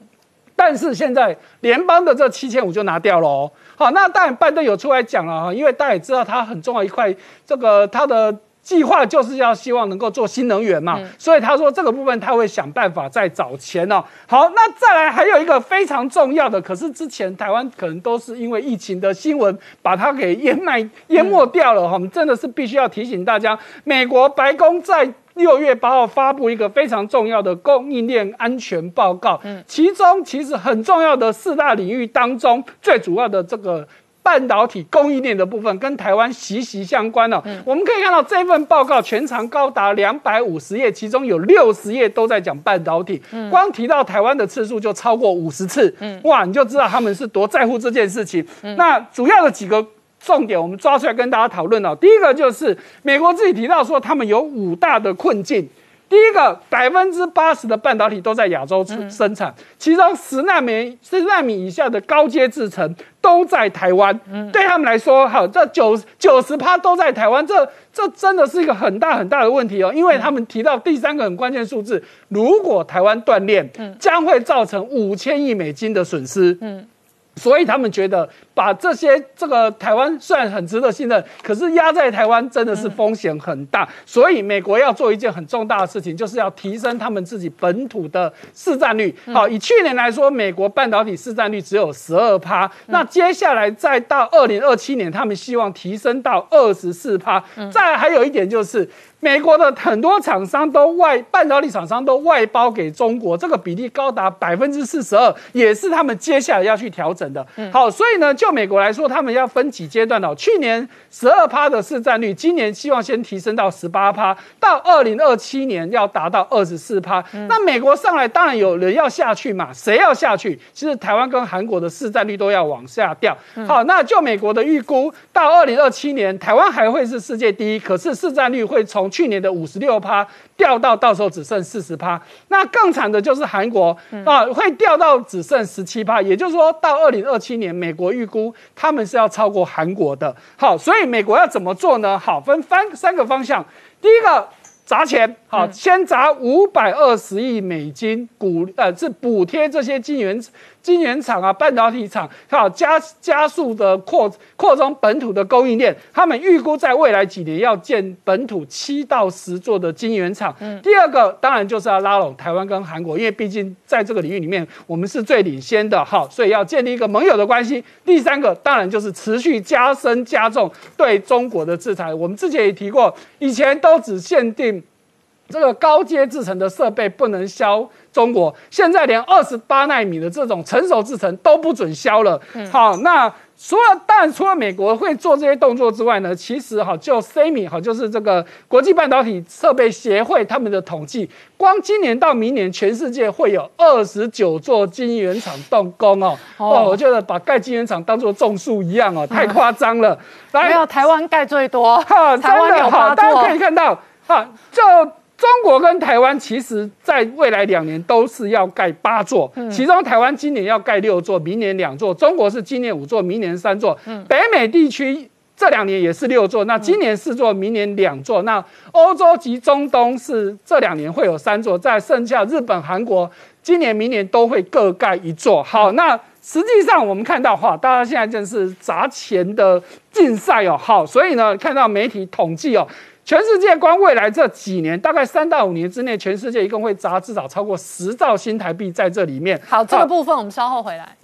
但是现在联邦的这七千五就拿掉了哦。好，那当然拜登有出来讲了哈，因为大家也知道他很重要一块，这个他的计划就是要希望能够做新能源嘛，所以他说这个部分他会想办法再找钱哦。好，那再来还有一个非常重要的，可是之前台湾可能都是因为疫情的新闻把它给淹埋淹没掉了哈，我们真的是必须要提醒大家，美国白宫在。六月八号发布一个非常重要的供应链安全报告，嗯，其中其实很重要的四大领域当中，最主要的这个半导体供应链的部分，跟台湾息息相关了。我们可以看到这份报告全长高达两百五十页，其中有六十页都在讲半导体，光提到台湾的次数就超过五十次，嗯，哇，你就知道他们是多在乎这件事情。那主要的几个。重点我们抓出来跟大家讨论哦。第一个就是美国自己提到说，他们有五大的困境。第一个，百分之八十的半导体都在亚洲生产，其中十纳米、十纳米以下的高阶制程都在台湾。嗯对他们来说，好，这九九十趴都在台湾，这这真的是一个很大很大的问题哦。因为他们提到第三个很关键数字，如果台湾断链，将会造成五千亿美金的损失。嗯。所以他们觉得把这些这个台湾虽然很值得信任，可是压在台湾真的是风险很大。所以美国要做一件很重大的事情，就是要提升他们自己本土的市占率。好，以去年来说，美国半导体市占率只有十二趴，那接下来再到二零二七年，他们希望提升到二十四趴。再还有一点就是。美国的很多厂商都外半导体厂商都外包给中国，这个比例高达百分之四十二，也是他们接下来要去调整的。好，所以呢，就美国来说，他们要分几阶段哦。去年十二趴的市占率，今年希望先提升到十八趴，到二零二七年要达到二十四趴。那美国上来，当然有人要下去嘛？谁要下去？其实台湾跟韩国的市占率都要往下掉。好，那就美国的预估，到二零二七年，台湾还会是世界第一，可是市占率会从去年的五十六趴掉到到时候只剩四十趴，那更惨的就是韩国啊，会掉到只剩十七趴，也就是说到二零二七年，美国预估他们是要超过韩国的。好，所以美国要怎么做呢？好，分三三个方向，第一个。砸钱，好，先砸五百二十亿美金，鼓呃是补贴这些晶圆晶圆厂啊，半导体厂，好加加速的扩扩充本土的供应链。他们预估在未来几年要建本土七到十座的晶圆厂。第二个当然就是要拉拢台湾跟韩国，因为毕竟在这个领域里面我们是最领先的，好，所以要建立一个盟友的关系。第三个当然就是持续加深加重对中国的制裁。我们之前也提过，以前都只限定。这个高阶制成的设备不能销中国，现在连二十八纳米的这种成熟制程都不准销了。好，那除了当然除了美国会做这些动作之外呢，其实哈就 SEMI 哈就是这个国际半导体设备协会他们的统计，光今年到明年，全世界会有二十九座晶圆厂动工哦。哦，我觉得把盖晶圆厂当做种树一样哦，太夸张了。没有台湾盖最多，哈，台湾有大家可以看到哈，就。中国跟台湾其实在未来两年都是要盖八座，其中台湾今年要盖六座，明年两座；中国是今年五座，明年三座。北美地区这两年也是六座，那今年四座，明年两座。那欧洲及中东是这两年会有三座，在剩下日本、韩国今年、明年都会各盖一座。好，那实际上我们看到哈，大家现在正是砸钱的竞赛哦。好，所以呢，看到媒体统计哦。全世界光未来这几年，大概三到五年之内，全世界一共会砸至少超过十兆新台币在这里面。好，这个部分我们稍后回来。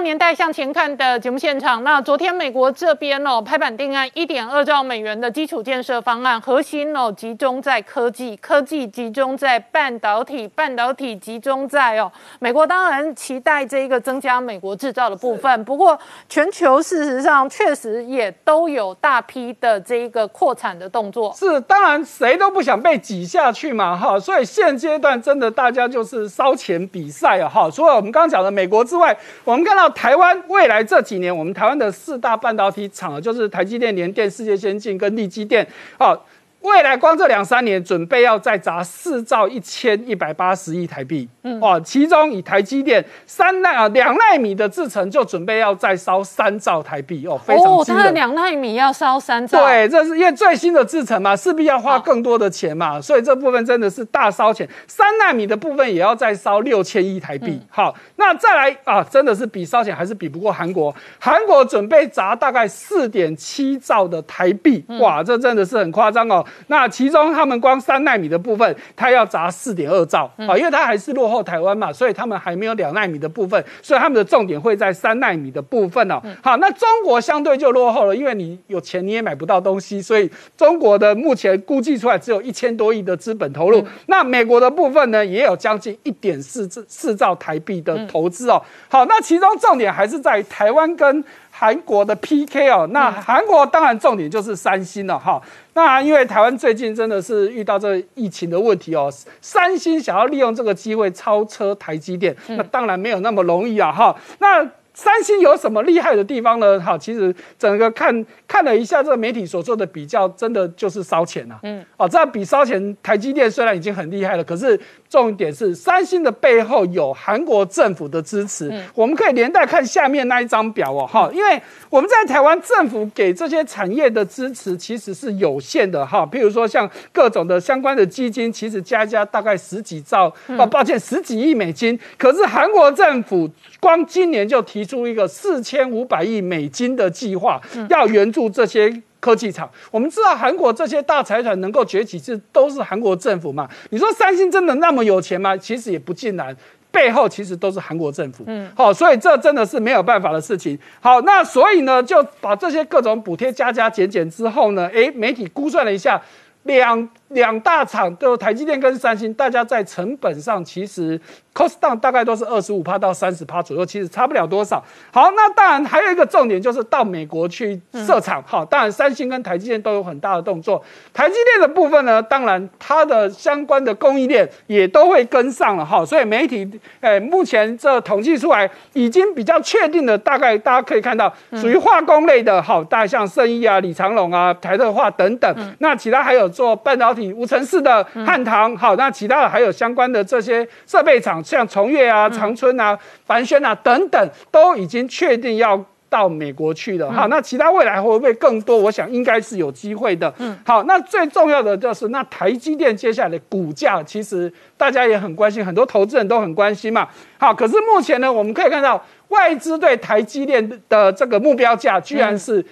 年代向前看的节目现场，那昨天美国这边哦拍板定案一点二兆美元的基础建设方案，核心哦集中在科技，科技集中在半导体，半导体集中在哦美国当然期待这一个增加美国制造的部分，不过全球事实上确实也都有大批的这一个扩产的动作。是，当然谁都不想被挤下去嘛哈，所以现阶段真的大家就是烧钱比赛啊哈。除了我们刚刚讲的美国之外，我们。看到台湾未来这几年，我们台湾的四大半导体厂就是台积电、联电、世界先进跟力基电，哦。未来光这两三年，准备要再砸四兆一千一百八十亿台币，嗯，哇，其中以台积电三纳啊两纳米的制程就准备要再烧三兆台币哦，非常。哦，它的两纳米要烧三兆，对，这是因为最新的制程嘛，势必要花更多的钱嘛，所以这部分真的是大烧钱。三纳米的部分也要再烧六千亿台币。好，那再来啊，真的是比烧钱还是比不过韩国。韩国准备砸大概四点七兆的台币，哇，这真的是很夸张哦。那其中他们光三纳米的部分，它要砸四点二兆啊，因为它还是落后台湾嘛，所以他们还没有两纳米的部分，所以他们的重点会在三纳米的部分哦。好，那中国相对就落后了，因为你有钱你也买不到东西，所以中国的目前估计出来只有一千多亿的资本投入。那美国的部分呢，也有将近一点四四兆台币的投资哦。好，那其中重点还是在台湾跟。韩国的 PK 哦。那韩国当然重点就是三星了哈。那因为台湾最近真的是遇到这疫情的问题哦，三星想要利用这个机会超车台积电，那当然没有那么容易啊哈。那三星有什么厉害的地方呢？哈，其实整个看看了一下这个媒体所做的比较，真的就是烧钱啊。嗯，哦，这比烧钱，台积电虽然已经很厉害了，可是重点是三星的背后有韩国政府的支持。我们可以连带看下面那一张表哦，哈，因为我们在台湾政府给这些产业的支持其实是有限的哈。譬如说像各种的相关的基金，其实加加大概十几兆，哦，抱歉，十几亿美金。可是韩国政府光今年就提出一个四千五百亿美金的计划，要援助这些科技厂。我们知道韩国这些大财团能够崛起，这都是韩国政府嘛？你说三星真的那么有钱吗？其实也不尽然，背后其实都是韩国政府。嗯，好，所以这真的是没有办法的事情。好，那所以呢，就把这些各种补贴加加减减之后呢，诶，媒体估算了一下，两两大厂，就台积电跟三星，大家在成本上其实。cost down 大概都是二十五趴到三十趴左右，其实差不了多少。好，那当然还有一个重点就是到美国去设厂。好，当然三星跟台积电都有很大的动作。台积电的部分呢，当然它的相关的供应链也都会跟上了。哈，所以媒体诶，目前这统计出来已经比较确定的，大概大家可以看到，属于化工类的，好，大像圣意啊、李长龙啊、台特化等等。那其他还有做半导体无尘室的汉唐，好，那其他的还有相关的这些设备厂。像崇越啊、长春啊、凡轩啊等等，都已经确定要到美国去了。好，那其他未来会不会更多？我想应该是有机会的。嗯，好，那最重要的就是，那台积电接下来的股价，其实大家也很关心，很多投资人都很关心嘛。好，可是目前呢，我们可以看到外资对台积电的这个目标价，居然是。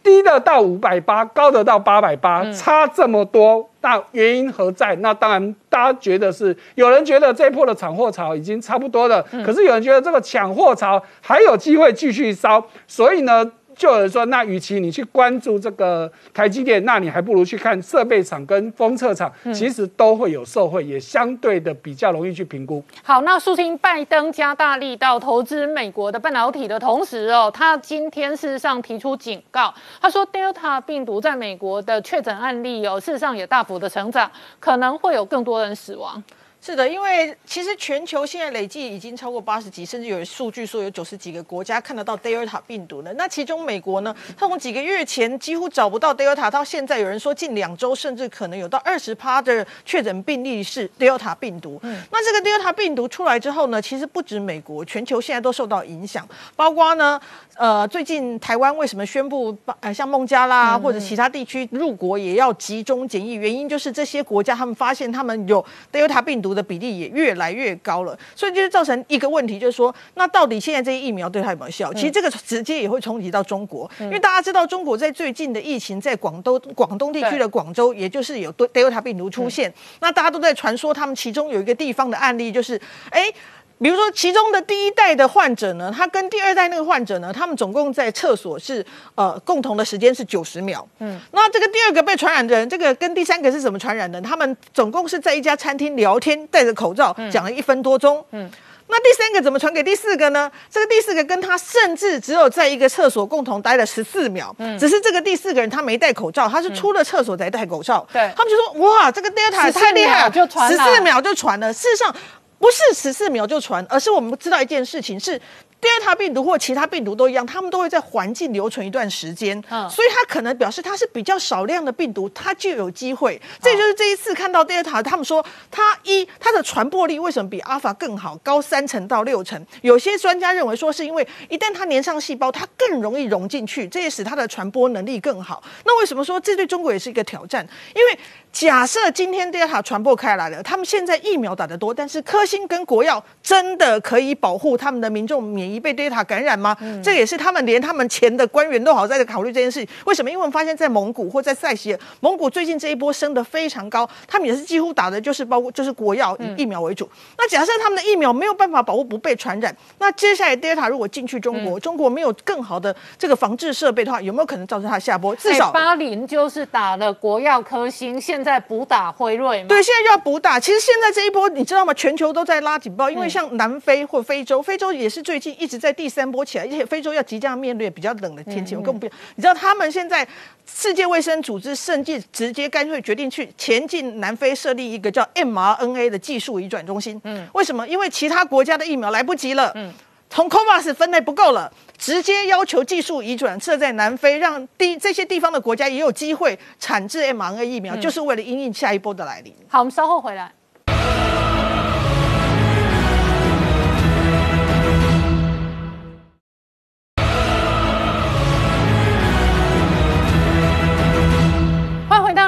低的到五百八，高的到八百八，差这么多，那原因何在？那当然，大家觉得是有人觉得这一波的抢货潮已经差不多了，可是有人觉得这个抢货潮还有机会继续烧，所以呢？就有人说，那与其你去关注这个台积电，那你还不如去看设备厂跟封测厂，其实都会有受惠，也相对的比较容易去评估。好，那苏听拜登加大力道投资美国的半导体的同时哦，他今天事实上提出警告，他说 Delta 病毒在美国的确诊案例哦，事实上也大幅的成长，可能会有更多人死亡。是的，因为其实全球现在累计已经超过八十几，甚至有数据说有九十几个国家看得到 Delta 病毒了。那其中美国呢，它从几个月前几乎找不到 Delta，到现在有人说近两周甚至可能有到二十趴的确诊病例是 Delta 病毒。嗯，那这个 Delta 病毒出来之后呢，其实不止美国，全球现在都受到影响，包括呢。呃，最近台湾为什么宣布呃像孟加拉或者其他地区入国也要集中检疫？原因就是这些国家他们发现他们有 Delta 病毒的比例也越来越高了，所以就是造成一个问题，就是说那到底现在这些疫苗对它有没有效？其实这个直接也会冲击到中国，因为大家知道中国在最近的疫情在广东广东地区的广州，也就是有 Delta 病毒出现，那大家都在传说他们其中有一个地方的案例就是哎。比如说，其中的第一代的患者呢，他跟第二代那个患者呢，他们总共在厕所是呃共同的时间是九十秒。嗯，那这个第二个被传染的人，这个跟第三个是怎么传染的？他们总共是在一家餐厅聊天，戴着口罩讲了一分多钟。嗯，那第三个怎么传给第四个呢？这个第四个跟他甚至只有在一个厕所共同待了十四秒。嗯，只是这个第四个人他没戴口罩，他是出了厕所才戴口罩。对，他们就说哇，这个 Delta 太厉害了，就传十四秒就传了。事实上。不是十四秒就传，而是我们知道一件事情是。第二塔病毒或其他病毒都一样，它们都会在环境留存一段时间，所以它可能表示它是比较少量的病毒，它就有机会。这就是这一次看到第二塔，他们说它一它的传播力为什么比阿法更好，高三成到六成？有些专家认为说是因为一旦它粘上细胞，它更容易融进去，这也使它的传播能力更好。那为什么说这对中国也是一个挑战？因为假设今天 Delta 传播开来了，他们现在疫苗打得多，但是科兴跟国药真的可以保护他们的民众免疫？被 Delta 感染吗？这也是他们连他们前的官员都好在考虑这件事。为什么？因为我们发现，在蒙古或在塞西尔，蒙古最近这一波升得非常高，他们也是几乎打的就是包括就是国药以疫苗为主。那假设他们的疫苗没有办法保护不被传染，那接下来 Delta 如果进去中国，中国没有更好的这个防治设备的话，有没有可能造成它下波？至少巴林就是打了国药科兴，现现在补打辉瑞嘛？对，现在就要补打。其实现在这一波，你知道吗？全球都在拉警报，因为像南非或非洲，非洲也是最近一直在第三波起来，而且非洲要即将面对比较冷的天气，我更不，你知道他们现在世界卫生组织甚至直接干脆决定去前进南非设立一个叫 mRNA 的技术移转中心。嗯，为什么？因为其他国家的疫苗来不及了。嗯。从 COVAX 分类不够了，直接要求技术移转设在南非，让地这些地方的国家也有机会产制 mRNA 疫苗，就是为了因应下一波的来临。好，我们稍后回来。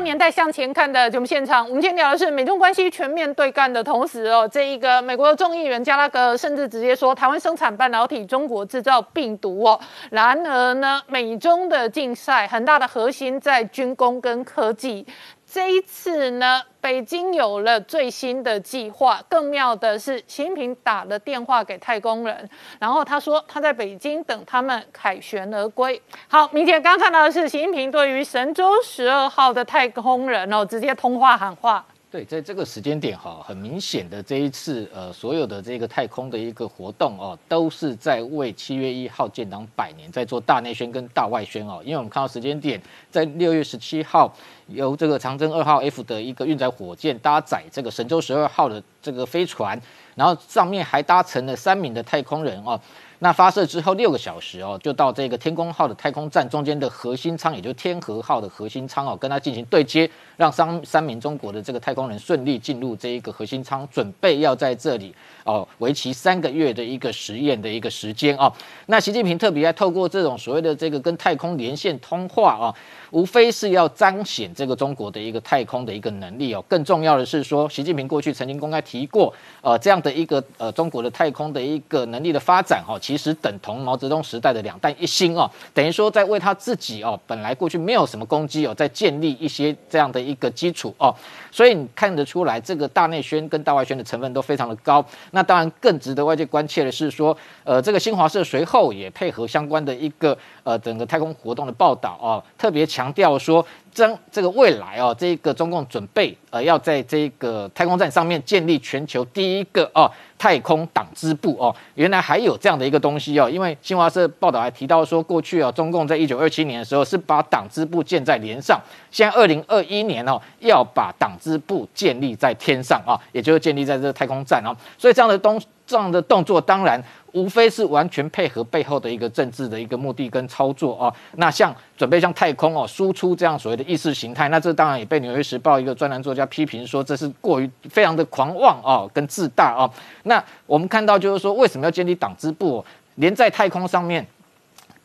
年代向前看的节目现场，我们今天聊的是美中关系全面对干的同时哦，这一个美国的众议员加拉格甚至直接说台湾生产半导体，中国制造病毒哦。然而呢，美中的竞赛很大的核心在军工跟科技。这一次呢，北京有了最新的计划。更妙的是，习近平打了电话给太空人，然后他说他在北京等他们凯旋而归。好，明姐刚看到的是习近平对于神舟十二号的太空人哦，直接通话喊话。对，在这个时间点哈，很明显的这一次呃，所有的这个太空的一个活动哦，都是在为七月一号建党百年在做大内宣跟大外宣哦。因为我们看到时间点，在六月十七号，由这个长征二号 F 的一个运载火箭搭载这个神舟十二号的这个飞船，然后上面还搭乘了三名的太空人哦。那发射之后六个小时哦，就到这个天宫号的太空站中间的核心舱，也就是天河号的核心舱哦，跟它进行对接，让三三名中国的这个太空人顺利进入这一个核心舱，准备要在这里哦，为期三个月的一个实验的一个时间哦。那习近平特别透过这种所谓的这个跟太空连线通话啊。无非是要彰显这个中国的一个太空的一个能力哦，更重要的是说，习近平过去曾经公开提过，呃，这样的一个呃中国的太空的一个能力的发展哈，其实等同毛泽东时代的两弹一星哦，等于说在为他自己哦，本来过去没有什么攻击哦，在建立一些这样的一个基础哦，所以你看得出来，这个大内宣跟大外宣的成分都非常的高。那当然更值得外界关切的是说，呃，这个新华社随后也配合相关的一个呃整个太空活动的报道哦，特别强。调说，将这个未来哦，这个中共准备呃，要在这个太空站上面建立全球第一个哦太空党支部哦，原来还有这样的一个东西哦，因为新华社报道还提到说，过去哦，中共在一九二七年的时候是把党支部建在连上，现在二零二一年哦，要把党支部建立在天上啊，也就是建立在这个太空站哦，所以这样的东这样的动作，当然。无非是完全配合背后的一个政治的一个目的跟操作啊。那像准备向太空哦输出这样所谓的意识形态，那这当然也被《纽约时报》一个专栏作家批评说这是过于非常的狂妄啊，跟自大啊。那我们看到就是说，为什么要建立党支部哦？连在太空上面。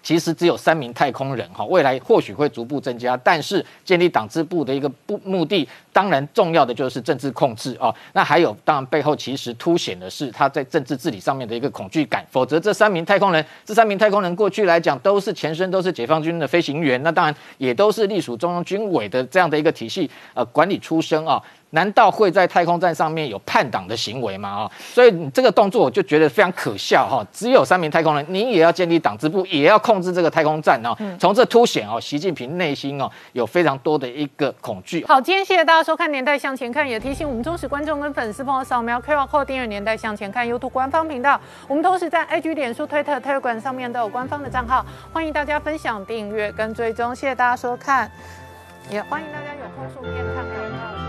其实只有三名太空人哈，未来或许会逐步增加，但是建立党支部的一个不目的，当然重要的就是政治控制啊。那还有，当然背后其实凸显的是他在政治治理上面的一个恐惧感。否则，这三名太空人，这三名太空人过去来讲都是前身都是解放军的飞行员，那当然也都是隶属中央军委的这样的一个体系呃管理出身啊。难道会在太空站上面有叛党的行为吗？啊，所以你这个动作我就觉得非常可笑哈！只有三名太空人，你也要建立党支部，也要控制这个太空站哦。从这凸显哦，习近平内心哦有非常多的一个恐惧。好，今天谢谢大家收看《年代向前看》，也提醒我们忠实观众跟粉丝朋友扫描 QR Code 订阅《年代向前看》YouTube 官方频道。我们同时在 IG、脸书、推特、Telegram 上面都有官方的账号，欢迎大家分享、订阅跟追踪。谢谢大家收看，也欢迎大家有空顺便看广